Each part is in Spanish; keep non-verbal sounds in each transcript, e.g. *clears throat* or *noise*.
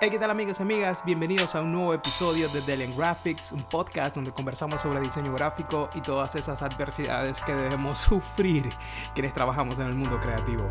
Hey, ¿qué tal amigos y amigas? Bienvenidos a un nuevo episodio de Delian Graphics, un podcast donde conversamos sobre diseño gráfico y todas esas adversidades que debemos *laughs* sufrir quienes trabajamos en el mundo creativo.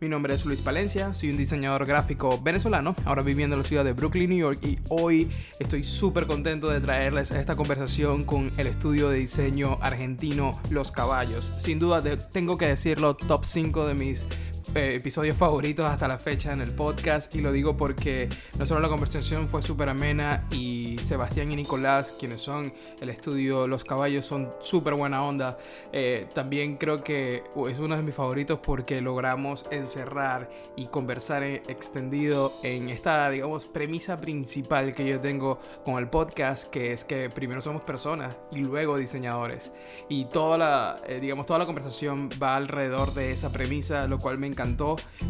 Mi nombre es Luis Palencia, soy un diseñador gráfico venezolano, ahora viviendo en la ciudad de Brooklyn, New York, y hoy estoy súper contento de traerles esta conversación con el estudio de diseño argentino Los Caballos. Sin duda, tengo que decirlo, top 5 de mis episodios favoritos hasta la fecha en el podcast y lo digo porque no solo la conversación fue súper amena y Sebastián y Nicolás, quienes son el estudio Los Caballos, son súper buena onda. Eh, también creo que es uno de mis favoritos porque logramos encerrar y conversar extendido en esta, digamos, premisa principal que yo tengo con el podcast, que es que primero somos personas y luego diseñadores. Y toda la, eh, digamos, toda la conversación va alrededor de esa premisa, lo cual me encanta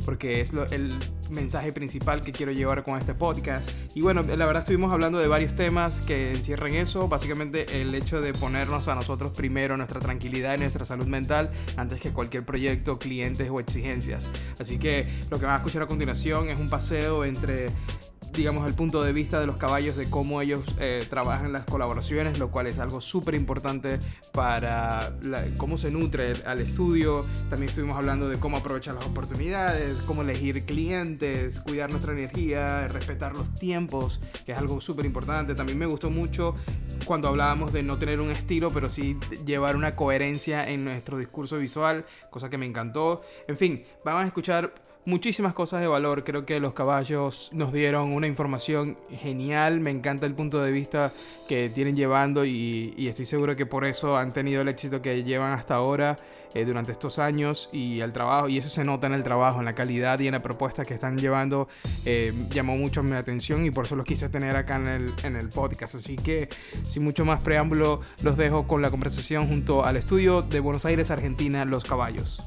porque es el mensaje principal que quiero llevar con este podcast. Y bueno, la verdad estuvimos hablando de varios temas que encierran eso, básicamente el hecho de ponernos a nosotros primero nuestra tranquilidad y nuestra salud mental antes que cualquier proyecto, clientes o exigencias. Así que lo que van a escuchar a continuación es un paseo entre digamos, el punto de vista de los caballos de cómo ellos eh, trabajan las colaboraciones, lo cual es algo súper importante para cómo se nutre al estudio. También estuvimos hablando de cómo aprovechar las oportunidades, cómo elegir clientes, cuidar nuestra energía, respetar los tiempos, que es algo súper importante. También me gustó mucho cuando hablábamos de no tener un estilo, pero sí llevar una coherencia en nuestro discurso visual, cosa que me encantó. En fin, vamos a escuchar muchísimas cosas de valor. Creo que los caballos nos dieron una información genial. Me encanta el punto de vista que tienen llevando y, estoy seguro que por eso han tenido el éxito que llevan hasta ahora eh, durante estos años y el trabajo. Y eso se nota en el trabajo, en la calidad y en la propuesta que están llevando. Eh, llamó mucho mi atención y por eso los quise tener acá en el, en el podcast. Así que sin mucho más preámbulo, los dejo con la conversación junto al estudio de Buenos Aires, Argentina, Los Caballos.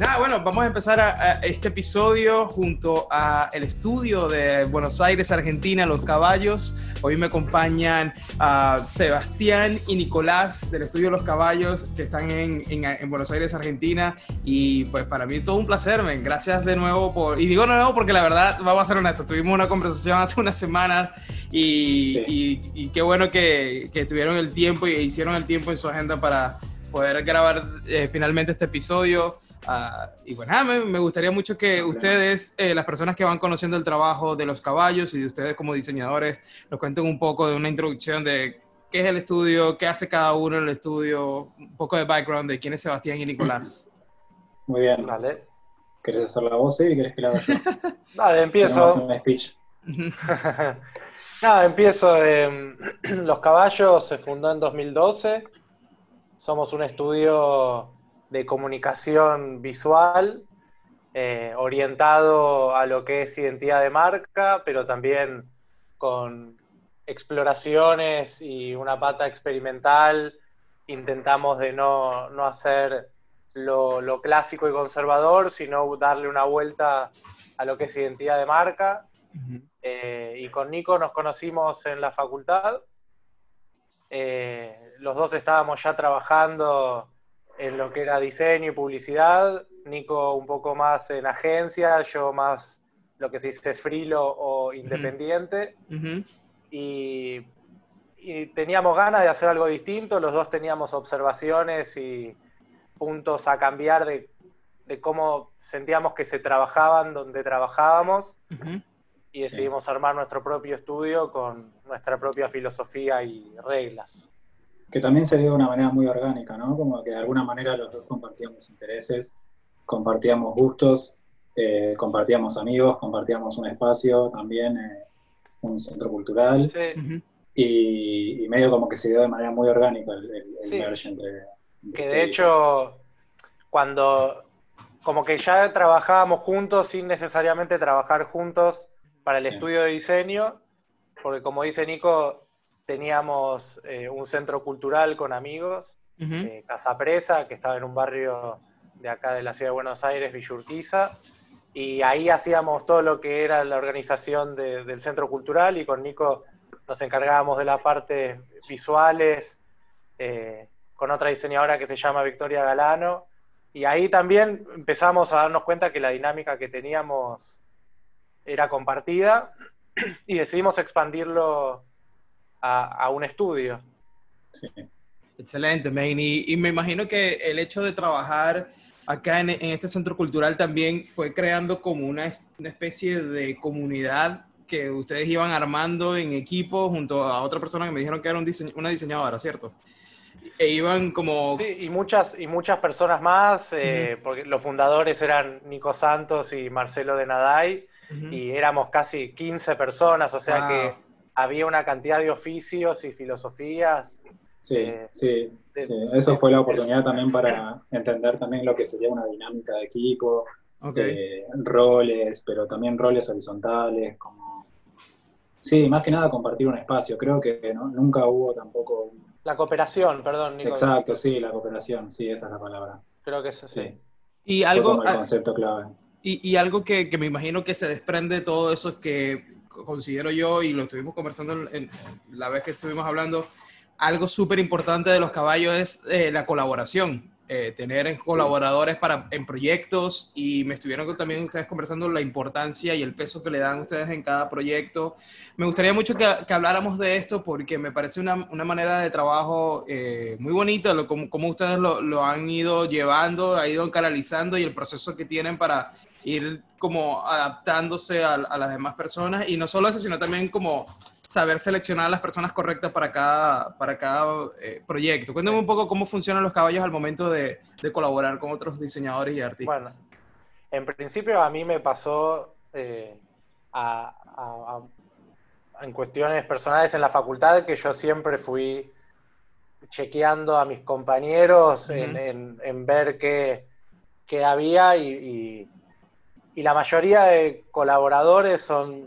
Nada, bueno, vamos a empezar a, este episodio junto a el estudio de Buenos Aires, Argentina, Los Caballos. Hoy me acompañan a Sebastián y Nicolás del estudio Los Caballos que están en, en, Buenos Aires, Argentina. Y pues para mí todo un placer, men. Gracias de nuevo por... Y digo nuevo porque la verdad, vamos a ser honestos, tuvimos una conversación hace unas semanas y, y, qué bueno que, que tuvieron el tiempo y hicieron el tiempo en su agenda para poder grabar eh, finalmente este episodio. Ah, y bueno, me, gustaría mucho que ustedes, eh, las personas que van conociendo el trabajo de los caballos y de ustedes como diseñadores, nos cuenten un poco de una introducción de qué es el estudio, qué hace cada uno en el estudio, un poco de background de quién es Sebastián y Nicolás. *laughs* Muy bien. Dale. ¿Querés hacer la voz y querés que la haga yo? *laughs* Dale, empiezo. Un speech. *laughs* Nada, empiezo. *clears throat* los Caballos se fundó en 2012. Somos un estudio de comunicación visual eh, orientado a lo que es identidad de marca, pero también con exploraciones y una pata experimental. Intentamos de no, hacer lo, clásico y conservador, sino darle una vuelta a lo que es identidad de marca. Eh, y con Nico nos conocimos en la facultad. Eh, los dos estábamos ya trabajando en lo que era diseño y publicidad, Nico un poco más en agencia, yo más lo que se dice frilo o independiente. y, teníamos ganas de hacer algo distinto, los dos teníamos observaciones y puntos a cambiar de, cómo sentíamos que se trabajaban donde trabajábamos. Y decidimos armar nuestro propio estudio con nuestra propia filosofía y reglas que también se dio de una manera muy orgánica, ¿no? Como que de alguna manera los dos compartíamos intereses, compartíamos gustos, eh, compartíamos amigos, compartíamos un espacio también, eh, un centro cultural. Sí. y, medio como que se dio de manera muy orgánica el, el, entre, Que de hecho, cuando como que ya trabajábamos juntos sin necesariamente trabajar juntos para el estudio de diseño, porque como dice Nico, teníamos eh, un centro cultural con amigos, eh, Casa Presa, que estaba en un barrio de acá de la ciudad de Buenos Aires, Villurquiza, y ahí hacíamos todo lo que era la organización del centro cultural y con Nico nos encargábamos de la parte visuales, eh, con otra diseñadora que se llama Victoria Galano, y ahí también empezamos a darnos cuenta que la dinámica que teníamos era compartida *clears throat* y decidimos expandirlo a, un estudio. Excelente, Main. Y, me imagino que el hecho de trabajar acá en, este centro cultural también fue creando como una, especie de comunidad que ustedes iban armando en equipo junto a otra persona que me dijeron que era una diseñadora, ¿cierto? E iban como... Sí, y muchas, y muchas personas más, eh, porque los fundadores eran Nico Santos y Marcelo de Naday, y éramos casi 15 personas, o sea que había una cantidad de oficios y filosofías. Sí, eh, sí, eso fue la oportunidad también para entender también lo que sería una dinámica de equipo, roles, pero también roles horizontales, como... Sí, más que nada compartir un espacio, creo que nunca hubo tampoco... La cooperación, perdón, Nico. Exacto, sí, la cooperación, sí, esa es la palabra. Creo que es así. Sí. Y algo... el concepto clave. Y, algo que, me imagino que se desprende de todo eso es que considero yo, y lo estuvimos conversando en, la vez que estuvimos hablando, algo súper importante de los caballos es eh, la colaboración. Eh, tener colaboradores para, en proyectos y me estuvieron también ustedes conversando la importancia y el peso que le dan ustedes en cada proyecto. Me gustaría mucho que, habláramos de esto porque me parece una, una manera de trabajo eh, muy bonita, lo, como, como ustedes lo, lo, han ido llevando, ha ido canalizando y el proceso que tienen para ir como adaptándose a, las demás personas y no solo eso, sino también como saber seleccionar a las personas correctas para cada, para cada eh, proyecto. Cuéntame un poco cómo funcionan los caballos al momento de, colaborar con otros diseñadores y artistas. Bueno, en principio a mí me pasó eh, en cuestiones personales en la facultad que yo siempre fui chequeando a mis compañeros en, ver qué, había y y la mayoría de colaboradores son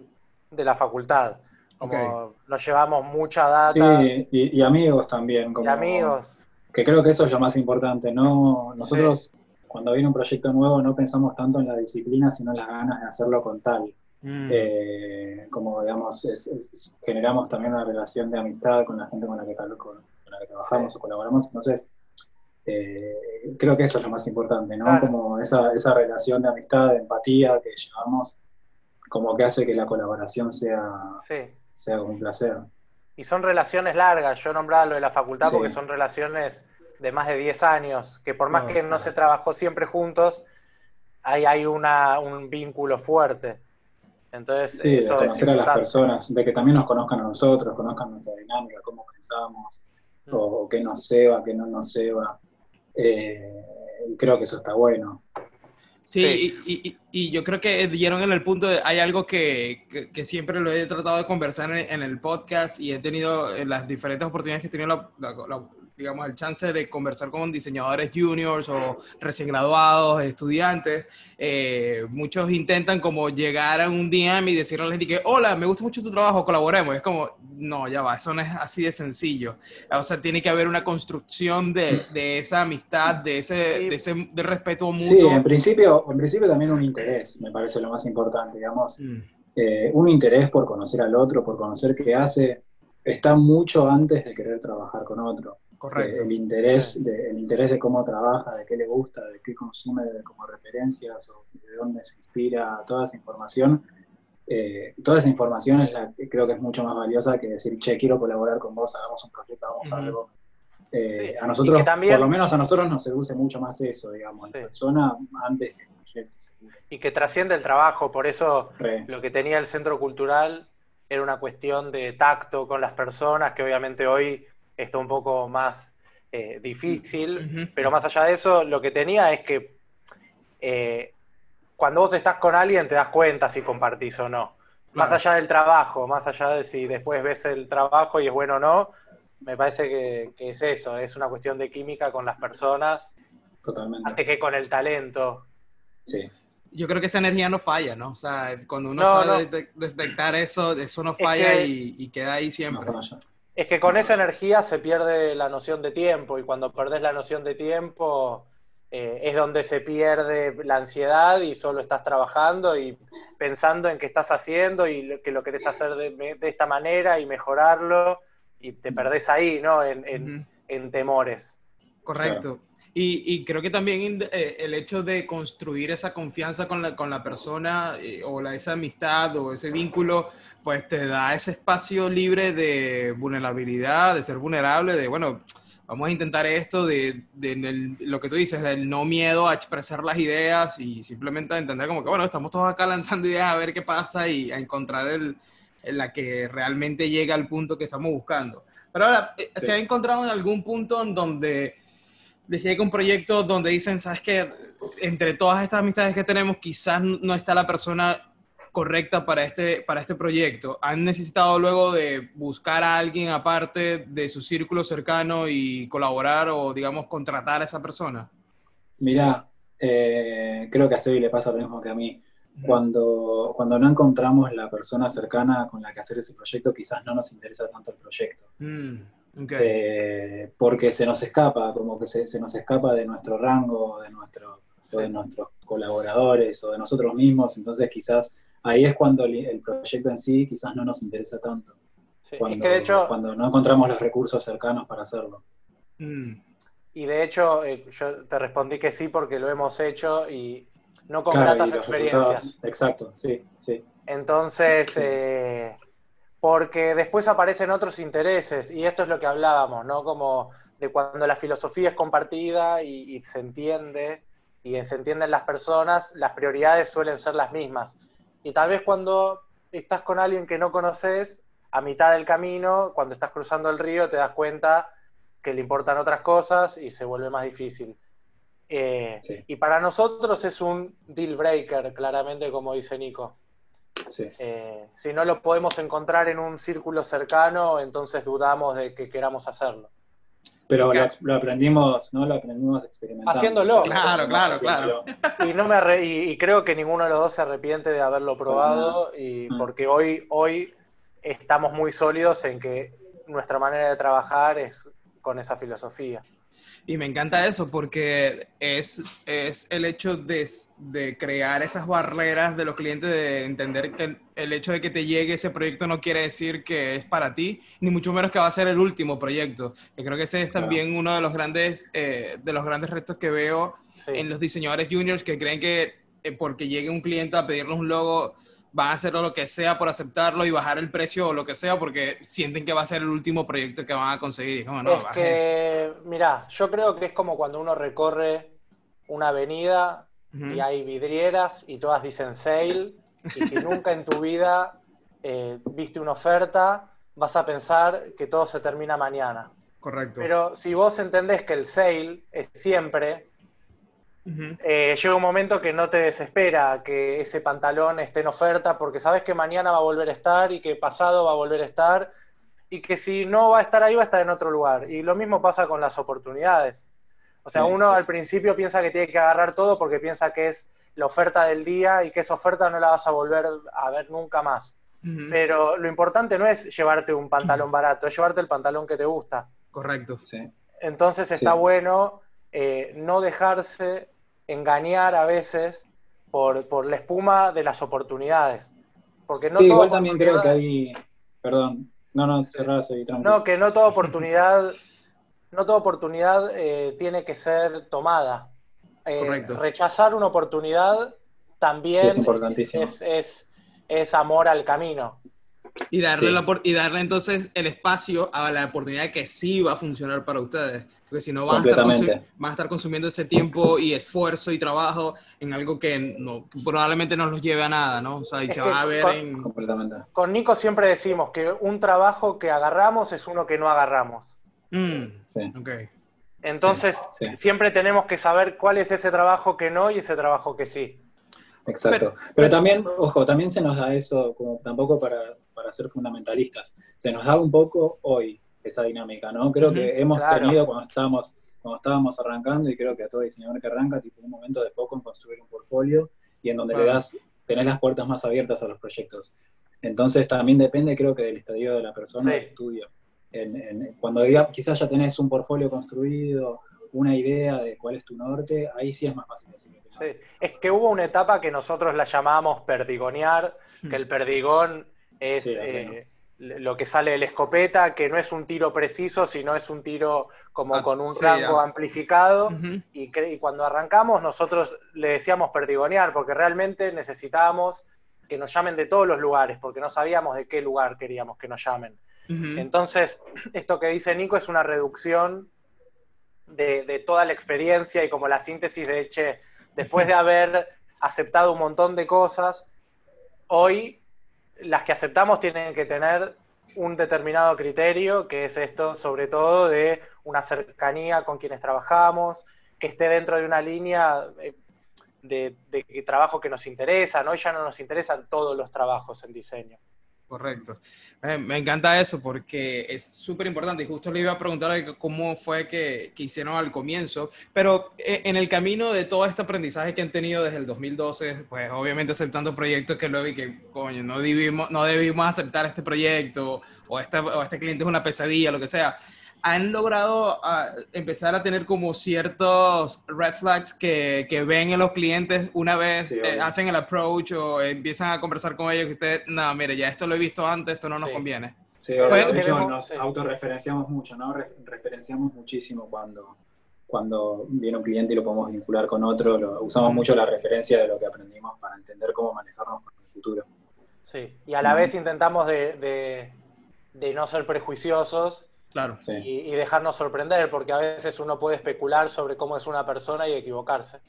de la facultad. Como nos llevamos mucha data. Sí, y, amigos también. y amigos. Que creo que eso es lo más importante. No, nosotros, cuando viene un proyecto nuevo, no pensamos tanto en la disciplina, sino en las ganas de hacerlo con tal. Mm. Eh, como, digamos, generamos también una relación de amistad con la gente con la que, con, la que trabajamos o colaboramos. Entonces, eh, creo que eso es lo más importante, ¿no? Como esa, esa relación de amistad, de empatía que llevamos, como que hace que la colaboración sea, sea un placer. Y son relaciones largas, yo nombraba lo de la facultad porque son relaciones de más de 10 años, que por más que no se trabajó siempre juntos, hay, hay una, un vínculo fuerte. Entonces, sí, de conocer a las personas, de que también nos conozcan a nosotros, conozcan nuestra dinámica, cómo pensamos, mm. o, qué nos ceba, qué no nos ceba. Eh, creo que eso está bueno. Sí, Y, yo creo que dieron en el punto de, hay algo que, siempre lo he tratado de conversar en, el podcast y he tenido en las diferentes oportunidades que he tenido la, digamos, el chance de conversar con diseñadores juniors o recién graduados, estudiantes. Eh, muchos intentan como llegar a un DM y decirle a la gente que, hola, me gusta mucho tu trabajo, colaboremos. Es como, no, ya va, eso no es así de sencillo. O sea, tiene que haber una construcción de, de esa amistad, de ese, de ese de respeto mutuo. Sí, en principio, en principio también un interés, me parece lo más importante, digamos. Mm. Eh, un interés por conocer al otro, por conocer qué hace, está mucho antes de querer trabajar con otro. Correcto. el, interés de, el interés de cómo trabaja, de qué le gusta, de qué consume como referencias o de dónde se inspira, toda esa información. Eh, toda esa información es la que creo que es mucho más valiosa que decir, che, quiero colaborar con vos, hagamos un proyecto, hagamos algo. Eh, a nosotros, por lo menos a nosotros nos seduce mucho más eso, digamos, la persona antes que el proyecto. Y que trasciende el trabajo, por eso lo que tenía el centro cultural era una cuestión de tacto con las personas, que obviamente hoy está un poco más eh, difícil, pero más allá de eso, lo que tenía es que eh, cuando vos estás con alguien te das cuenta si compartís o no. Más allá del trabajo, más allá de si después ves el trabajo y es bueno o no, me parece que, es eso, es una cuestión de química con las personas. Totalmente. Antes que con el talento. Sí. Yo creo que esa energía no falla, ¿no? O sea, cuando uno sabe detectar eso, eso no falla y, queda ahí siempre. Es que con esa energía se pierde la noción de tiempo y cuando perdés la noción de tiempo eh, es donde se pierde la ansiedad y solo estás trabajando y pensando en qué estás haciendo y que lo querés hacer de, esta manera y mejorarlo y te perdés ahí, ¿no? En, temores. Correcto. Y, creo que también eh, el hecho de construir esa confianza con la, con la persona eh, o la, esa amistad o ese vínculo, pues te da ese espacio libre de vulnerabilidad, de ser vulnerable, de, bueno, vamos a intentar esto, de, de, lo que tú dices, del no miedo a expresar las ideas y simplemente entender como que, bueno, estamos todos acá lanzando ideas a ver qué pasa y a encontrar el, la que realmente llega al punto que estamos buscando. Pero ahora, eh, ¿se ha encontrado en algún punto en donde les llega un proyecto donde dicen, sabes que entre todas estas amistades que tenemos, quizás no está la persona correcta para este, para este proyecto? ¿Han necesitado luego de buscar a alguien aparte de su círculo cercano y colaborar o, digamos, contratar a esa persona? Mira, eh, creo que a Sebi le pasa lo mismo que a mí. Cuando, cuando no encontramos la persona cercana con la que hacer ese proyecto, quizás no nos interesa tanto el proyecto. Mm. Eh, porque se nos escapa, como que se, nos escapa de nuestro rango, de, nuestro, de nuestros colaboradores o de nosotros mismos, entonces quizás ahí es cuando el, proyecto en sí quizás no nos interesa tanto. cuando, cuando no encontramos los recursos cercanos para hacerlo. Mm. Y de hecho, eh, yo te respondí que sí porque lo hemos hecho y no con gratas experiencias. Exacto, sí, sí. Entonces, eh, porque después aparecen otros intereses, y esto es lo que hablábamos, ¿no? Como de cuando la filosofía es compartida y, se entiende, y se entienden las personas, las prioridades suelen ser las mismas. Y tal vez cuando estás con alguien que no conoces, a mitad del camino, cuando estás cruzando el río, te das cuenta que le importan otras cosas y se vuelve más difícil. Eh, y para nosotros es un deal breaker, claramente, como dice Nico. Eh, si no lo podemos encontrar en un círculo cercano, entonces dudamos de que queramos hacerlo. Pero lo, aprendimos, ¿no? Lo aprendimos experimentando. Haciéndolo. Claro, claro, claro. Y, no me y, creo que ninguno de los dos se arrepiente de haberlo probado, y mm. porque hoy, hoy estamos muy sólidos en que nuestra manera de trabajar es con esa filosofía. Y me encanta eso porque es, es el hecho de, de, crear esas barreras de los clientes, de entender que el hecho de que te llegue ese proyecto no quiere decir que es para ti, ni mucho menos que va a ser el último proyecto. Y creo que ese es también uno de los grandes, eh, de los grandes retos que veo en los diseñadores juniors que creen que eh, porque llegue un cliente a pedirnos un logo van a hacer lo que sea por aceptarlo y bajar el precio o lo que sea porque sienten que va a ser el último proyecto que van a conseguir. no, es que, mira, yo creo que es como cuando uno recorre una avenida y hay vidrieras y todas dicen sale y si nunca en tu vida eh, viste una oferta, vas a pensar que todo se termina mañana. Correcto. Pero si vos entendés que el sale es siempre, eh, llega un momento que no te desespera que ese pantalón esté en oferta porque sabes que mañana va a volver a estar y que pasado va a volver a estar y que si no va a estar ahí va a estar en otro lugar. Y lo mismo pasa con las oportunidades. O sea, uno al principio piensa que tiene que agarrar todo porque piensa que es la oferta del día y que esa oferta no la vas a volver a ver nunca más. Pero lo importante no es llevarte un pantalón barato, es llevarte el pantalón que te gusta. Correcto, sí. Entonces está bueno eh, no dejarse engañar a veces por, la espuma de las oportunidades. Porque no sí, igual también creo que hay. Perdón, no, no, cerrás ahí, No, que no toda oportunidad, no toda oportunidad eh, tiene que ser tomada. Eh, rechazar una oportunidad también es, importantísimo. Es, es, amor al camino. Y darle, y darle entonces el espacio a la oportunidad que sí va a funcionar para ustedes porque si no van a, estar consumiendo ese tiempo y esfuerzo y trabajo en algo que no, probablemente no los lleve a nada, ¿no? O sea, y se van a ver con, en... Con Nico siempre decimos que un trabajo que agarramos es uno que no agarramos. Mm, sí. Entonces, siempre tenemos que saber cuál es ese trabajo que no y ese trabajo que sí. Exacto. Pero, también, ojo, también se nos da eso, como tampoco para, para ser fundamentalistas, se nos da un poco hoy esa dinámica, ¿no? Creo que hemos tenido cuando estábamos, cuando estábamos arrancando, y creo que a todo diseñador que arranca, tipo un momento de foco en construir un portfolio y en donde le das, tenés las puertas más abiertas a los proyectos. Entonces también depende, creo que, del estadio de la persona del estudio. cuando diga, quizás ya tenés un portfolio construido, una idea de cuál es tu norte, ahí sí es más fácil decirlo. Sí. Es que hubo una etapa que nosotros la llamábamos perdigonear, que el perdigón es lo que sale de la escopeta, que no es un tiro preciso, sino es un tiro como Ah, con un sí, rango ah. amplificado. Y, cuando arrancamos, nosotros le decíamos perdigonear, porque realmente necesitábamos que nos llamen de todos los lugares, porque no sabíamos de qué lugar queríamos que nos llamen. Entonces, *clears throat* esto que dice Nico es una reducción de, de toda la experiencia y como la síntesis de, che, después de *laughs* haber aceptado un montón de cosas, hoy las que aceptamos tienen que tener un determinado criterio, que es esto, sobre todo de una cercanía con quienes trabajamos, que esté dentro de una línea eh, de, trabajo que nos interesa, ¿no? Hoy ya no nos interesan todos los trabajos en diseño. Correcto. Me encanta eso porque es súper importante y justo le iba a preguntar cómo fue que, que hicieron al comienzo, pero eh, en el camino de todo este aprendizaje que han tenido desde el 2012, pues obviamente aceptando proyectos que luego y que, coño, no debimos, no debimos aceptar este proyecto o este, o este cliente es una pesadilla, lo que sea. ¿Han logrado ah, empezar a tener como ciertos red flags que, que ven en los clientes una vez Sí, eh, hacen el approach o empiezan a conversar con ellos que usted, no, mire, ya esto lo he visto antes, esto no nos Sí. conviene? Sí, obvio. de hecho nos sí. autorreferenciamos mucho, ¿no? Re- referenciamos muchísimo cuando, cuando viene un cliente y lo podemos vincular con otro. Lo- usamos mucho la referencia de lo que aprendimos para entender cómo manejarnos con el futuro. Sí, y a la vez intentamos de, de- de no ser prejuiciosos Claro. Sí. y, y dejarnos sorprender, porque a veces uno puede especular sobre cómo es una persona y equivocarse.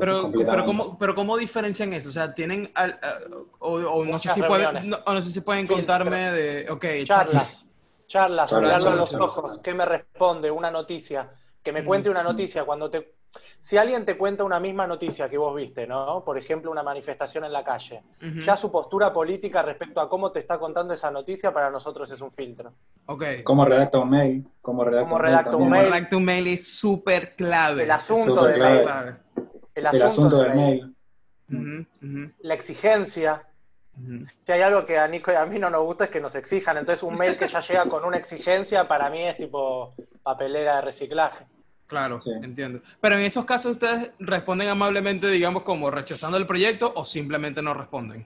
Pero, pero. ¿cómo, pero ¿cómo diferencian eso? O sea, tienen, al- a- o, o no, sé si pueden, no, o no sé si pueden Filtro. contarme de, ok, exacto. Charlas, charlas, Charlas, mirarlo a los charlas, ojos, charlas. ¿qué me responde? Una noticia, que me cuente una noticia. Cuando te, si alguien te cuenta una misma noticia que vos viste, ¿no? Por ejemplo, una manifestación en la calle, ya su postura política respecto a cómo te está contando esa noticia para nosotros es un filtro. Ok. ¿Cómo redacta un mail? ¿Cómo redacta ¿Cómo un mail? redacta un mail? Es súper clave. El asunto del mail, clave. el El asunto del mail. La exigencia. Si hay algo que a Nico y a mí no nos gusta es que nos exijan. Entonces, un mail que ya llega con una exigencia para mí es tipo papelera de reciclaje. Claro, Sí. entiendo. Pero en esos casos ustedes responden amablemente, digamos, como rechazando el proyecto o simplemente no responden.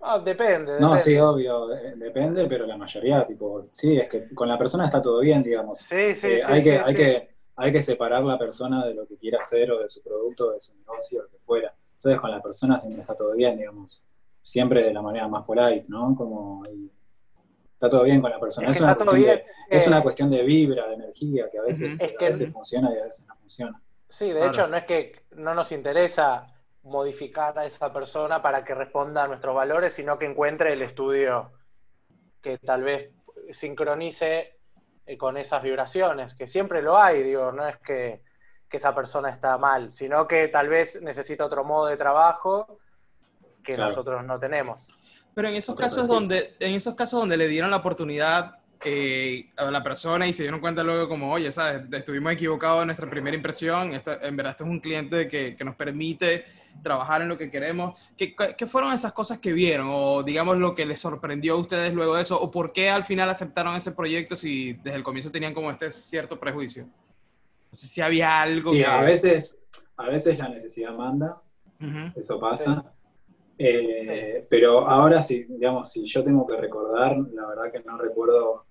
Ah, depende. No, depende. sí, obvio, de- depende, pero la mayoría, tipo, sí, es que con la persona está todo bien, digamos. Sí, sí, Eh, sí, hay, sí, que, hay, que, hay que separar la persona de lo que quiera hacer o de su producto, de su negocio, lo que fuera. Entonces con la persona siempre está todo bien, digamos. Siempre de la manera más polite, ¿no? Como y está todo bien con la persona. Es Es, que una, está todo cuestión bien. de, es Eh, una cuestión de vibra, de energía, que a veces. Es que- a veces funciona y a veces no funciona. Sí, de Claro. hecho, no es que no nos interesa modificar a esa persona para que responda a nuestros valores, sino que encuentre el estudio que tal vez sincronice eh, con esas vibraciones, que siempre lo hay, digo, no es que, que esa persona está mal, sino que tal vez necesita otro modo de trabajo que Claro. nosotros no tenemos. Pero en esos casos donde, en esos casos donde le dieron la oportunidad eh, a la persona y se dieron cuenta luego como, oye, sabes, estuvimos equivocados en nuestra primera impresión, esta- en verdad esto es un cliente que, que nos permite trabajar en lo que queremos. ¿Qué, qué fueron esas cosas que vieron? O digamos lo que les sorprendió a ustedes luego de eso, o por qué al final aceptaron ese proyecto si desde el comienzo tenían como este cierto prejuicio. No sé si había algo Y que... a veces, a veces la necesidad manda, Ujú, eso pasa. Eh, Pero ahora, si, digamos, si yo tengo que recordar, la verdad que no recuerdo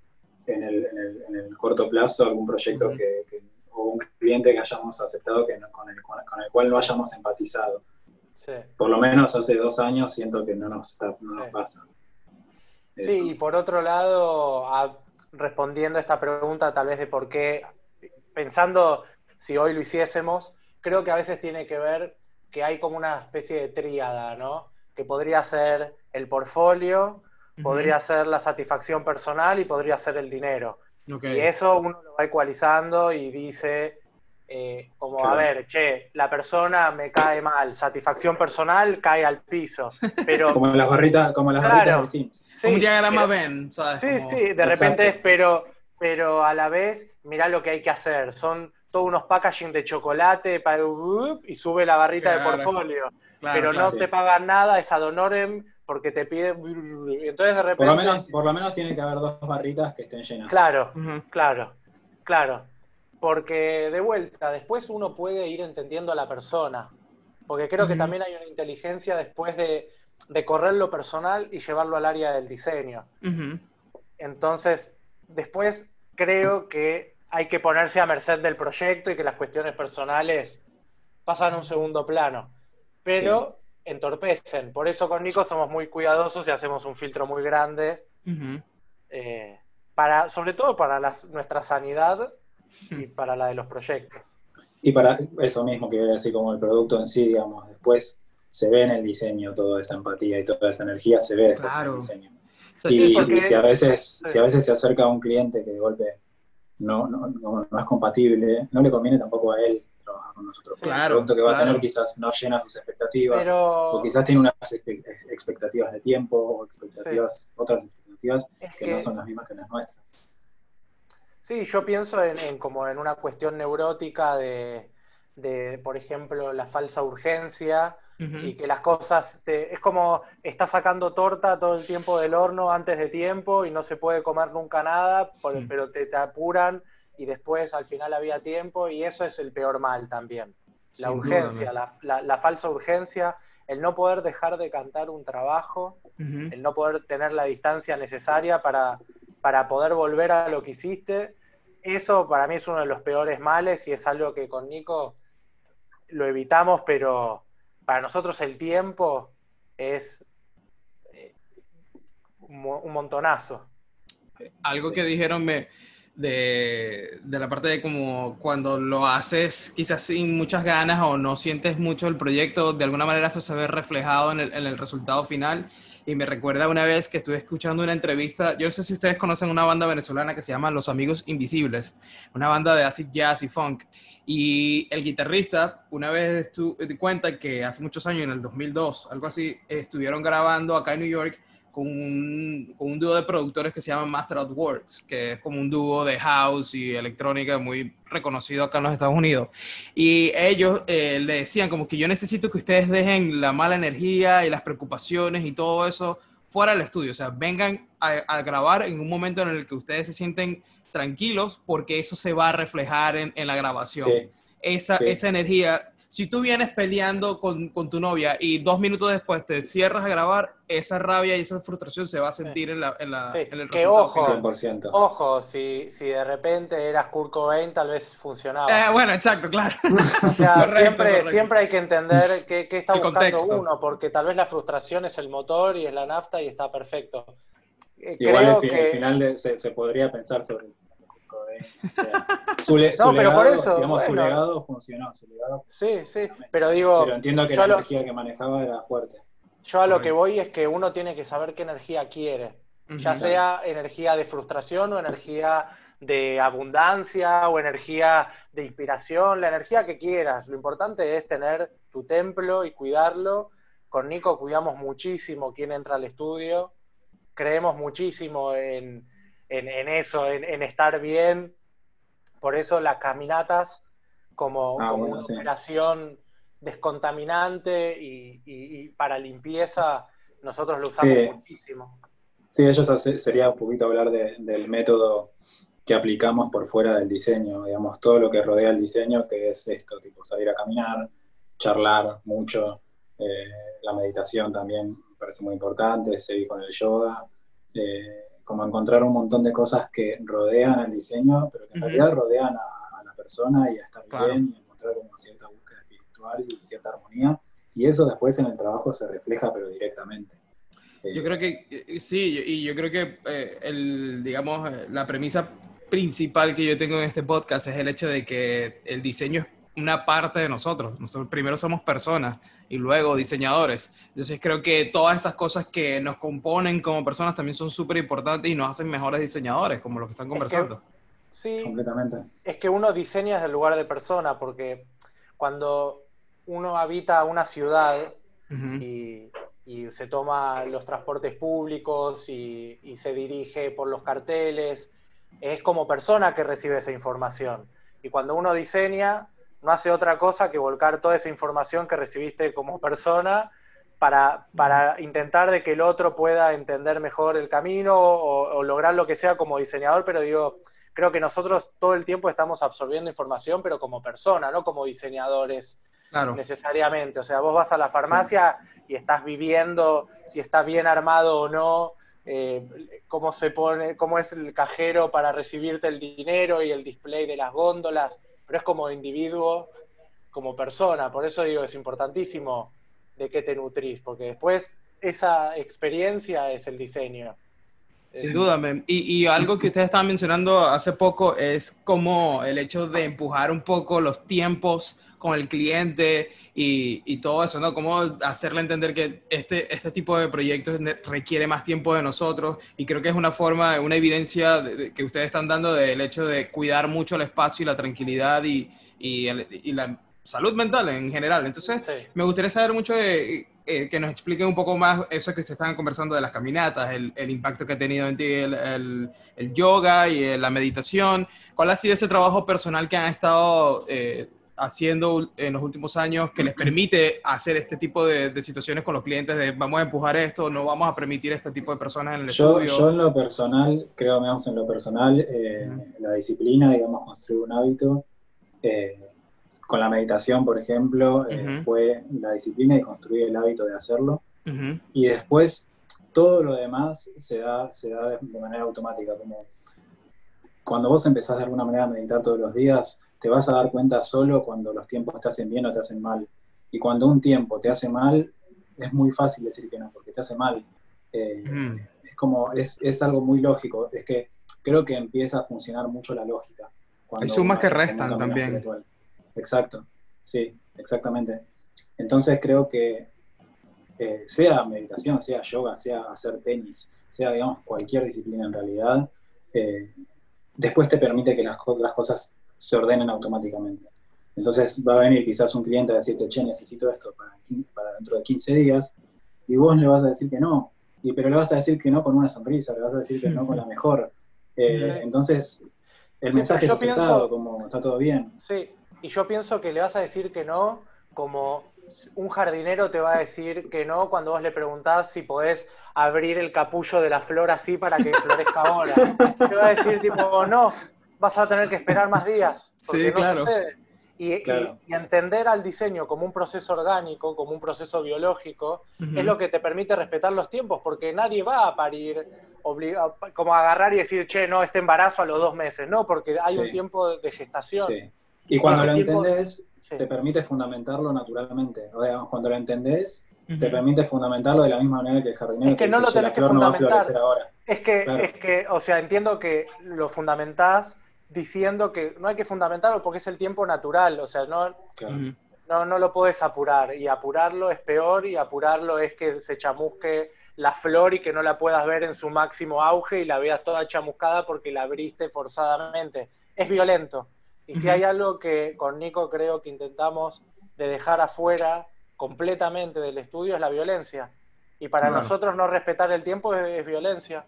en el, en el- en el corto plazo algún proyecto que, que- o un cliente que hayamos aceptado que no- con, el, con, el cual no hayamos empatizado. Sí. Por lo menos hace dos años siento que no nos, pasa. Sí, y por otro lado, a- respondiendo a esta pregunta tal vez de por qué, pensando si hoy lo hiciésemos, creo que a veces tiene que ver que hay como una especie de tríada, ¿no? Que podría ser el portfolio, ujú. podría ser la satisfacción personal y podría ser el dinero. Ok. Y eso uno lo va ecualizando y dice, eh, como, a ver, che, la persona me cae mal, satisfacción personal cae al piso. Pero, *laughs* Como las barritas, como las Claro. barritas sí, Como un diagrama pero- Venn, ¿sabes? Sí, Como- sí, de Exacto. repente es, pero, pero a la vez, mirá lo que hay que hacer. Son todos unos packaging de chocolate para, y sube la barrita Claro. de portfolio. Claro, pero claro. no sí. te pagan nada, es ad honorem porque te piden. y Entonces de repente. Por lo, menos, por lo menos tiene que haber dos barritas que estén llenas. Claro, claro, claro. Porque de vuelta, después uno puede ir entendiendo a la persona. Porque creo que también hay una inteligencia después de, de correr lo personal y llevarlo al área del diseño. Entonces, después creo que hay que ponerse a merced del proyecto y que las cuestiones personales pasan a un segundo plano. Pero entorpecen. Por eso con Nico somos muy cuidadosos y hacemos un filtro muy grande. Eh, para, sobre todo para nuestra sanidad y para la de los proyectos. Y para eso mismo que así como el producto en sí, digamos, después se ve en el diseño toda esa empatía y toda esa energía, se ve después en el diseño. y, si, a veces, si a veces se acerca a un cliente que de golpe no, no, no, es compatible, no le conviene tampoco a él trabajar con nosotros. Claro, el producto que va a tener quizás no llena sus expectativas, o quizás tiene unas expectativas de tiempo, o expectativas, otras expectativas que, no son las mismas que las nuestras. Sí, yo pienso en, como en una cuestión neurótica de, de, por ejemplo, la falsa urgencia y que las cosas, es como estás sacando torta todo el tiempo del horno antes de tiempo y no se puede comer nunca nada, pero te, te, apuran y después al final había tiempo y eso es el peor mal también. La urgencia, la, la, falsa urgencia, el no poder dejar de cantar un trabajo, el no poder tener la distancia necesaria para, para poder volver a lo que hiciste. Eso para mí es uno de los peores males y es algo que con Nico lo evitamos, pero para nosotros el tiempo es eh, un montonazo. Algo que dijeron me, de, la parte de como cuando lo haces quizás sin muchas ganas o no sientes mucho el proyecto, de alguna manera eso se ve reflejado en el, en el resultado final y me recuerda una vez que estuve escuchando una entrevista, yo no sé si ustedes conocen una banda venezolana que se llama Los Amigos Invisibles, una banda de acid jazz y funk, y el guitarrista una vez estuvo, cuenta que hace muchos años, en el 2002, algo así, estuvieron grabando acá en New York con un, con un, dúo de productores que se llama Master of Words, que es como un dúo de house y electrónica muy reconocido acá en los Estados Unidos. Y ellos eh, le decían como que yo necesito que ustedes dejen la mala energía y las preocupaciones y todo eso fuera del estudio, o sea, vengan a, grabar en un momento en el que ustedes se sienten tranquilos porque eso se va a reflejar en, en la grabación. Esa, esa energía si tú vienes peleando con, con, tu novia y dos minutos después te cierras a grabar, esa rabia y esa frustración se va a sentir en, la, en, la, sí. en el que ojo, 100%. ojo, si, si de repente eras Kurt Cobain, tal vez funcionaba. Eh, bueno, exacto, claro. O sea, *laughs* siempre, siempre hay que entender qué, qué está buscando uno, porque tal vez la frustración es el motor y es la nafta y está perfecto. Eh, Igual Creo al final se, se podría pensar sobre *laughs* su, no, pero por eso, su legado funcionó. Su legado sí, sí, pero digo. Pero entiendo que la energía que manejaba era fuerte. Yo a lo que voy es que uno tiene que saber qué energía quiere, ya sea energía de frustración o energía de abundancia o energía de inspiración, la energía que quieras. Lo importante es tener tu templo y cuidarlo. Con Nico cuidamos muchísimo quién entra al estudio, creemos muchísimo en, en, eso, en, estar bien. Por eso las caminatas como, ah, una operación descontaminante y, para limpieza, nosotros lo usamos muchísimo. Sí, ellos sería un poquito hablar del método que aplicamos por fuera del diseño, digamos, todo lo que rodea el diseño, que es esto, tipo salir a caminar, charlar mucho, eh, la meditación también me parece muy importante, seguir con el yoga, eh, como encontrar un montón de cosas que rodean el diseño, pero que en realidad rodean a, la persona y a estar bien y encontrar una cierta búsqueda espiritual y cierta armonía. Y eso después en el trabajo se refleja, pero directamente. Yo creo que eh, sí, y yo creo que eh, el, digamos, eh, la premisa principal que yo tengo en este podcast es el hecho de que el diseño es una parte de nosotros. Nosotros primero somos personas y luego diseñadores. Entonces creo que todas esas cosas que nos componen como personas también son súper importantes y nos hacen mejores diseñadores, como lo que están conversando. sí, completamente. Es que uno diseña desde el lugar de persona, porque cuando uno habita una ciudad y, se toma los transportes públicos y, y se dirige por los carteles, es como persona que recibe esa información. Y cuando uno diseña, no hace otra cosa que volcar toda esa información que recibiste como persona para, para intentar de que el otro pueda entender mejor el camino o, lograr lo que sea como diseñador, pero digo, creo que nosotros todo el tiempo estamos absorbiendo información, pero como persona, no como diseñadores necesariamente. O sea, vos vas a la farmacia y estás viviendo si está bien armado o no eh, cómo se pone, cómo es el cajero para recibirte el dinero y el display de las góndolas, pero es como individuo, como persona. Por eso digo, es importantísimo de qué te nutrís, porque después esa experiencia es el diseño. Sin duda, y, y, algo que ustedes estaban mencionando hace poco es como el hecho de empujar un poco los tiempos con el cliente y, y, todo eso, ¿no? Cómo hacerle entender que este, este tipo de proyectos requiere más tiempo de nosotros y creo que es una forma, una evidencia que ustedes están dando del hecho de cuidar mucho el espacio y la tranquilidad y, y, y la salud mental en general. Entonces, me gustaría saber mucho de eh, que nos expliquen un poco más eso que ustedes estaban conversando de las caminatas, el, el impacto que ha tenido en ti el, el, yoga y eh, la meditación. ¿Cuál ha sido ese trabajo personal que han estado eh, haciendo en los últimos años que les permite hacer este tipo de, de, situaciones con los clientes de vamos a empujar esto, no vamos a permitir este tipo de personas en el yo, estudio? Yo en lo personal, creo, digamos, en lo personal, la disciplina, digamos, construir un hábito con la meditación, por ejemplo, eh, fue la disciplina y construir el hábito de hacerlo. Y después todo lo demás se da, se da de, manera automática. Como cuando vos empezás de alguna manera a meditar todos los días, te vas a dar cuenta solo cuando los tiempos te hacen bien o te hacen mal. Y cuando un tiempo te hace mal, es muy fácil decir que no, porque te hace mal. Eh, es como, es, es, algo muy lógico. Es que creo que empieza a funcionar mucho la lógica. Hay sumas que restan también. Exacto, sí, exactamente. Entonces creo que eh, sea meditación, sea yoga, sea hacer tenis, sea, digamos, cualquier disciplina en realidad, eh, después te permite que las, las cosas se ordenen automáticamente. Entonces va a venir quizás un cliente a decirte, che, necesito esto para, para, dentro de 15 días, y vos le vas a decir que no, y, pero le vas a decir que no con una sonrisa, le vas a decir que no con la mejor. *laughs* Eh, entonces, el mensaje es aceptado, como está todo bien. Sí, y yo pienso que le vas a decir que no, como un jardinero te va a decir que no cuando vos le preguntás si podés abrir el capullo de la flor así para que *laughs* florezca ahora. Te va a decir tipo, no, vas a tener que esperar más días. *laughs* Porque no claro. sucede. Y, entender al diseño como un proceso orgánico, como un proceso biológico, es lo que te permite respetar los tiempos, porque nadie va a parir, como agarrar y decir, che, no, este embarazo a los dos meses, no, porque hay un tiempo de gestación. Sí. Y cuando lo entendés, te permite fundamentarlo naturalmente. O sea, cuando lo entendés, te permite fundamentarlo de la misma manera que el jardinero. Es que, no lo tenés que fundamentar. Es que, es que, o sea, entiendo que lo fundamentás diciendo que no hay que fundamentarlo porque es el tiempo natural. O sea, no, no, no lo puedes apurar. Y apurarlo es peor y apurarlo es que se chamusque la flor y que no la puedas ver en su máximo auge y la veas toda chamuscada porque la abriste forzadamente. Es violento. Y si hay algo que con Nico creo que intentamos de dejar afuera completamente del estudio es la violencia. Y para nosotros no respetar el tiempo es, violencia.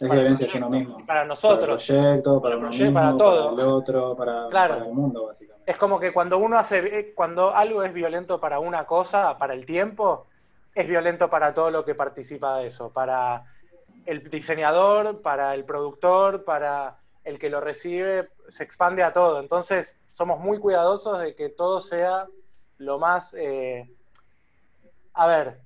Es violencia hacia uno mismo. Para nosotros. Para el proyecto, para, el proyecto, para todo. Para el otro, para, el mundo, básicamente. Es como que cuando uno hace, eh, cuando algo es violento para una cosa, para el tiempo, es violento para todo lo que participa de eso. Para el diseñador, para el productor, para el que lo recibe se expande a todo. Entonces, somos muy cuidadosos de que todo sea lo más, eh, a ver,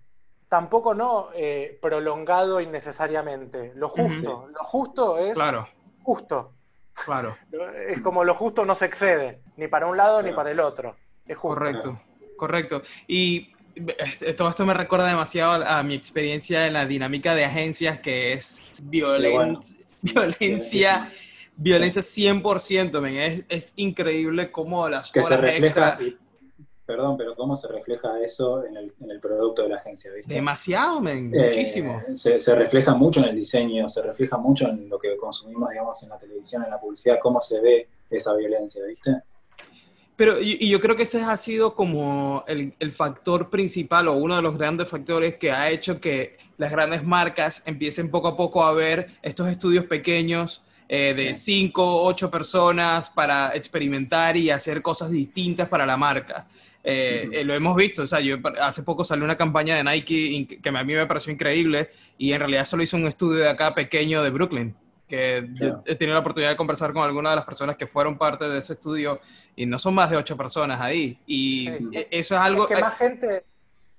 tampoco no eh, prolongado innecesariamente. Lo justo, lo justo es claro. justo. Claro. Es como lo justo no se excede, ni para un lado ni para el otro. Es justo. Correcto, correcto. Y todo esto me recuerda demasiado a mi experiencia en la dinámica de agencias, que es violencia violencia 100%, men. Es, es increíble cómo las que se refleja, perdón, pero cómo se refleja eso en el, en el producto de la agencia, ¿viste? Demasiado, men, eh, muchísimo. Se, se, refleja mucho en el diseño, se refleja mucho en lo que consumimos, digamos, en la televisión, en la publicidad, cómo se ve esa violencia, ¿viste? Pero y, yo creo que ese ha sido como el, el, factor principal o uno de los grandes factores que ha hecho que las grandes marcas empiecen poco a poco a ver estos estudios pequeños eh, de cinco, ocho personas para experimentar y hacer cosas distintas para la marca. Eh, eh, lo hemos visto, o sea, yo hace poco salió una campaña de Nike que a mí me pareció increíble y en realidad solo hizo un estudio de acá pequeño de Brooklyn, que yo he tenido la oportunidad de conversar con algunas de las personas que fueron parte de ese estudio y no son más de ocho personas ahí. Y e, eso es algo... que más gente,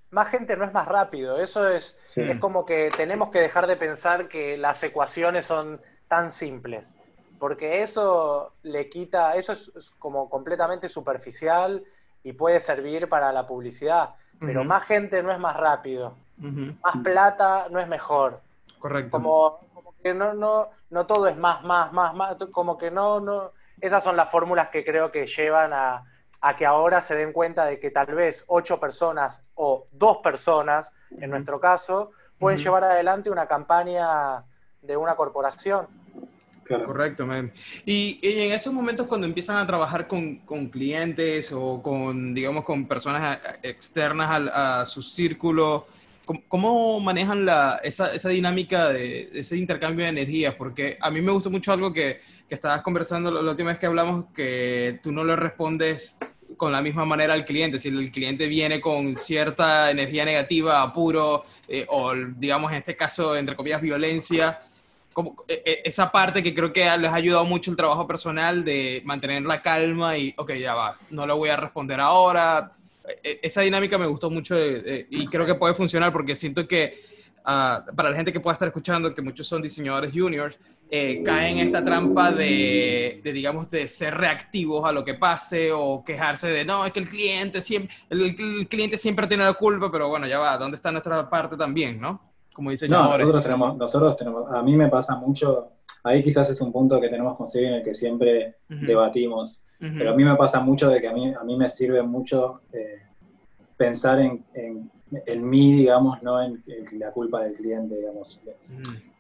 más gente no es más rápido. Eso es, es como que tenemos que dejar de pensar que las ecuaciones son tan simples. Porque eso le quita, eso es como completamente superficial y puede servir para la publicidad. Pero más gente no es más rápido. Más plata no es mejor. Correcto. Como, que no, no, no todo es más, más, más, más. Como que no, no. Esas son las fórmulas que creo que llevan a, a que ahora se den cuenta de que tal vez ocho personas o dos personas, en nuestro caso, pueden llevar adelante una campaña de una corporación. Correcto, Y, en esos momentos cuando empiezan a trabajar con, clientes o con, digamos, con personas externas a, su círculo, ¿cómo, manejan la, esa, dinámica de, ese intercambio de energías? Porque a mí me gustó mucho algo que, que estabas conversando la última vez que hablamos, que tú no le respondes con la misma manera al cliente. Si el cliente viene con cierta energía negativa, apuro, eh, o digamos en este caso, entre comillas, violencia, como, e, e, esa parte que creo que les ha ayudado mucho el trabajo personal de mantener la calma y, ok, ya va, no le voy a responder ahora. E, esa dinámica me gustó mucho y creo que puede funcionar porque siento que ah, para la gente que pueda estar escuchando, que muchos son diseñadores juniors, eh, caen en esta trampa de, digamos, de ser reactivos a lo que pase o quejarse de, no, es que el cliente siempre, el, cliente siempre tiene la culpa, pero bueno, ya va, ¿dónde está nuestra parte también, no? Como No, nosotros tenemos, nosotros tenemos, a mí me pasa mucho, ahí quizás es un punto que tenemos con en el que siempre debatimos, pero a mí me pasa mucho de que a mí, a mí me sirve mucho eh, pensar en, en, mí, digamos, no en, la culpa del cliente, digamos.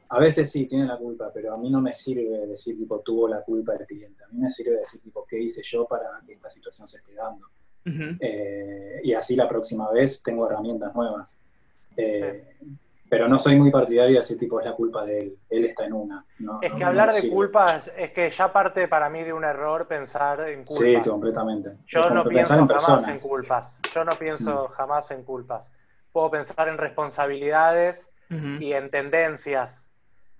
A veces sí, tiene la culpa, pero a mí no me sirve decir, tipo, tuvo la culpa el cliente. A mí me sirve decir, tipo, ¿qué hice yo para que esta situación se esté dando? Eh, y así la próxima vez tengo herramientas nuevas. Eh, pero no soy muy partidario de decir, tipo, es la culpa de él. Él está en una. es que hablar de culpas, es que ya parte para mí de un error pensar en culpas. Sí, completamente. Yo no pienso jamás en culpas. Yo no pienso jamás en culpas. Puedo pensar en responsabilidades y en tendencias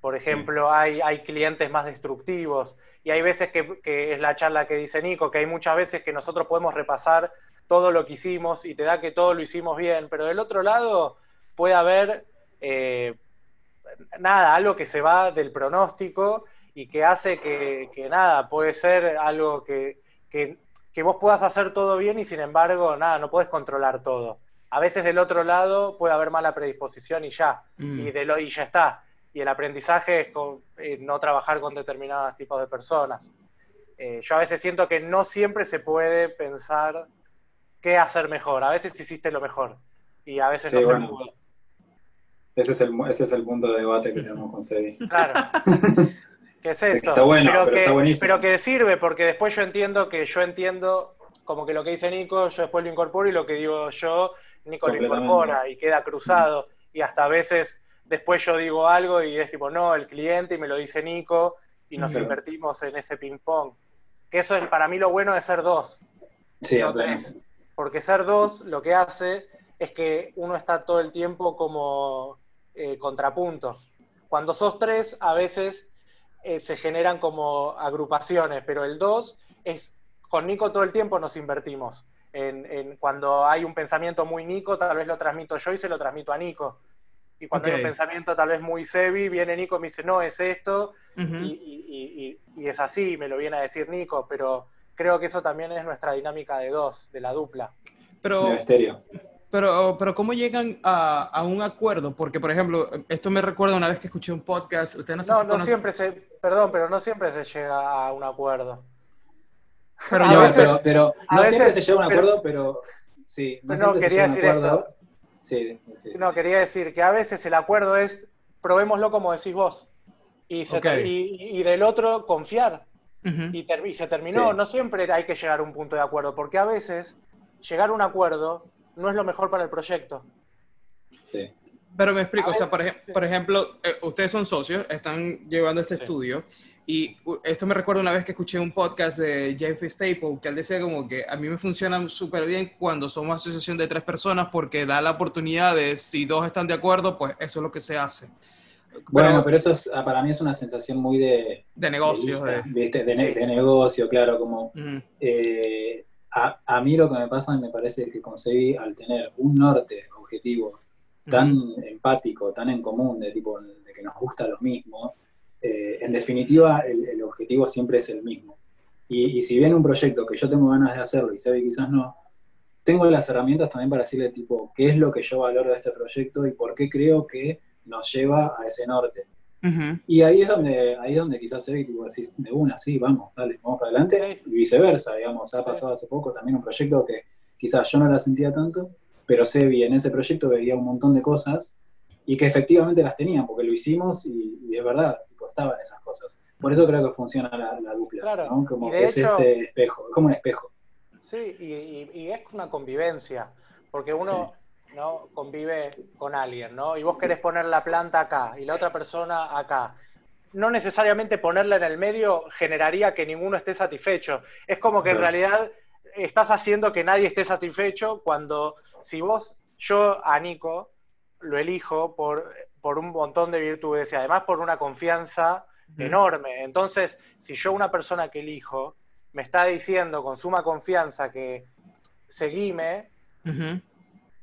por ejemplo, hay, hay clientes más destructivos y hay veces que, es la charla que dice Nico, que hay muchas veces que nosotros podemos repasar todo lo que hicimos y te da que todo lo hicimos bien, pero del otro lado puede haber eh, nada, algo que se va del pronóstico y que hace que, nada, puede ser algo que, vos puedas hacer todo bien y sin embargo, nada, no puedes controlar todo. A veces del otro lado puede haber mala predisposición y ya, mm. y, de lo, y ya está y el aprendizaje es eh, no trabajar con determinados tipos de personas. Eh, yo a veces siento que no siempre se puede pensar qué hacer mejor. A veces hiciste lo mejor y a veces no se pudo. Ese es, el, ese es el punto de debate que tenemos con Sebi. *laughs* Claro. ¿Qué es eso? Está bueno, pero, que, está buenísimo. pero que sirve, porque después yo entiendo que yo entiendo, como que lo que dice Nico, yo después lo incorporo y lo que digo yo, Nico lo incorpora y queda cruzado. Y hasta a veces después yo digo algo y es tipo, no, el cliente y me lo dice Nico y nos invertimos en ese ping-pong. Que eso es para mí lo bueno de ser dos, sí, no tres. Porque ser dos lo que hace es que uno está todo el tiempo como eh, contrapunto. Cuando sos tres, a veces eh, se generan como agrupaciones, pero el dos es, con Nico todo el tiempo nos invertimos. En, cuando hay un pensamiento muy Nico, tal vez lo transmito yo y se lo transmito a Nico. Y cuando hay un pensamiento tal vez muy sebi, viene Nico y me dice, no, es esto, y, es así, me lo viene a decir Nico, pero creo que eso también es nuestra dinámica de dos, de la dupla. Pero, pero, pero ¿cómo llegan a, un acuerdo? Porque, por ejemplo, esto me recuerda una vez que escuché un podcast, usted no, no, no siempre se, perdón, pero no siempre se llega a un acuerdo. Pero, no, pero, no siempre se llega a un acuerdo, pero sí. No, quería decir esto. Sí, No, quería decir que a veces el acuerdo es probémoslo como decís vos. Y, y, del otro confiar. y, se terminó. No siempre hay que llegar a un punto de acuerdo, porque a veces llegar a un acuerdo no es lo mejor para el proyecto. Sí. Pero me explico, o sea, por, por ejemplo, eh, ustedes son socios, están llevando este estudio y esto me recuerda una vez que escuché un podcast de Jeff Staple, que él decía como que a mí me funciona súper bien cuando somos asociación de tres personas porque da la oportunidad de, si dos están de acuerdo, pues eso es lo que se hace. Bueno, pero, eso es, ah, para mí es una sensación muy de... De negocio. De, de, negocio, claro, como... Eh, a, a, mí lo que me pasa me parece que conseguí al tener un norte objetivo tan empático, tan en común, de tipo de que nos gusta lo mismo, eh, en definitiva el, objetivo siempre es el mismo. Y, si bien un proyecto que yo tengo ganas de hacerlo y Sebi quizás no, tengo las herramientas también para decirle tipo qué es lo que yo valoro de este proyecto y por qué creo que nos lleva a ese norte. Y ahí es donde, ahí es donde quizás Sebi tipo, decís, de una, sí, vamos, dale, vamos para adelante, y viceversa, digamos, ha pasado hace poco también un proyecto que quizás yo no la sentía tanto, pero Sebi en ese proyecto veía un montón de cosas y que efectivamente las tenían, porque lo hicimos y, es verdad, tipo, estaban esas cosas. Por eso creo que funciona la, dupla, ¿no? Como que es este espejo, es como un espejo. Sí, y, es una convivencia, porque uno ¿no? convive con alguien, ¿no? Y vos querés poner la planta acá y la otra persona acá. No necesariamente ponerla en el medio generaría que ninguno esté satisfecho. Es como que en realidad estás haciendo que nadie esté satisfecho cuando si vos, yo a Nico, lo elijo por, por un montón de virtudes y además por una confianza enorme. Entonces, si yo una persona que elijo me está diciendo con suma confianza que seguime,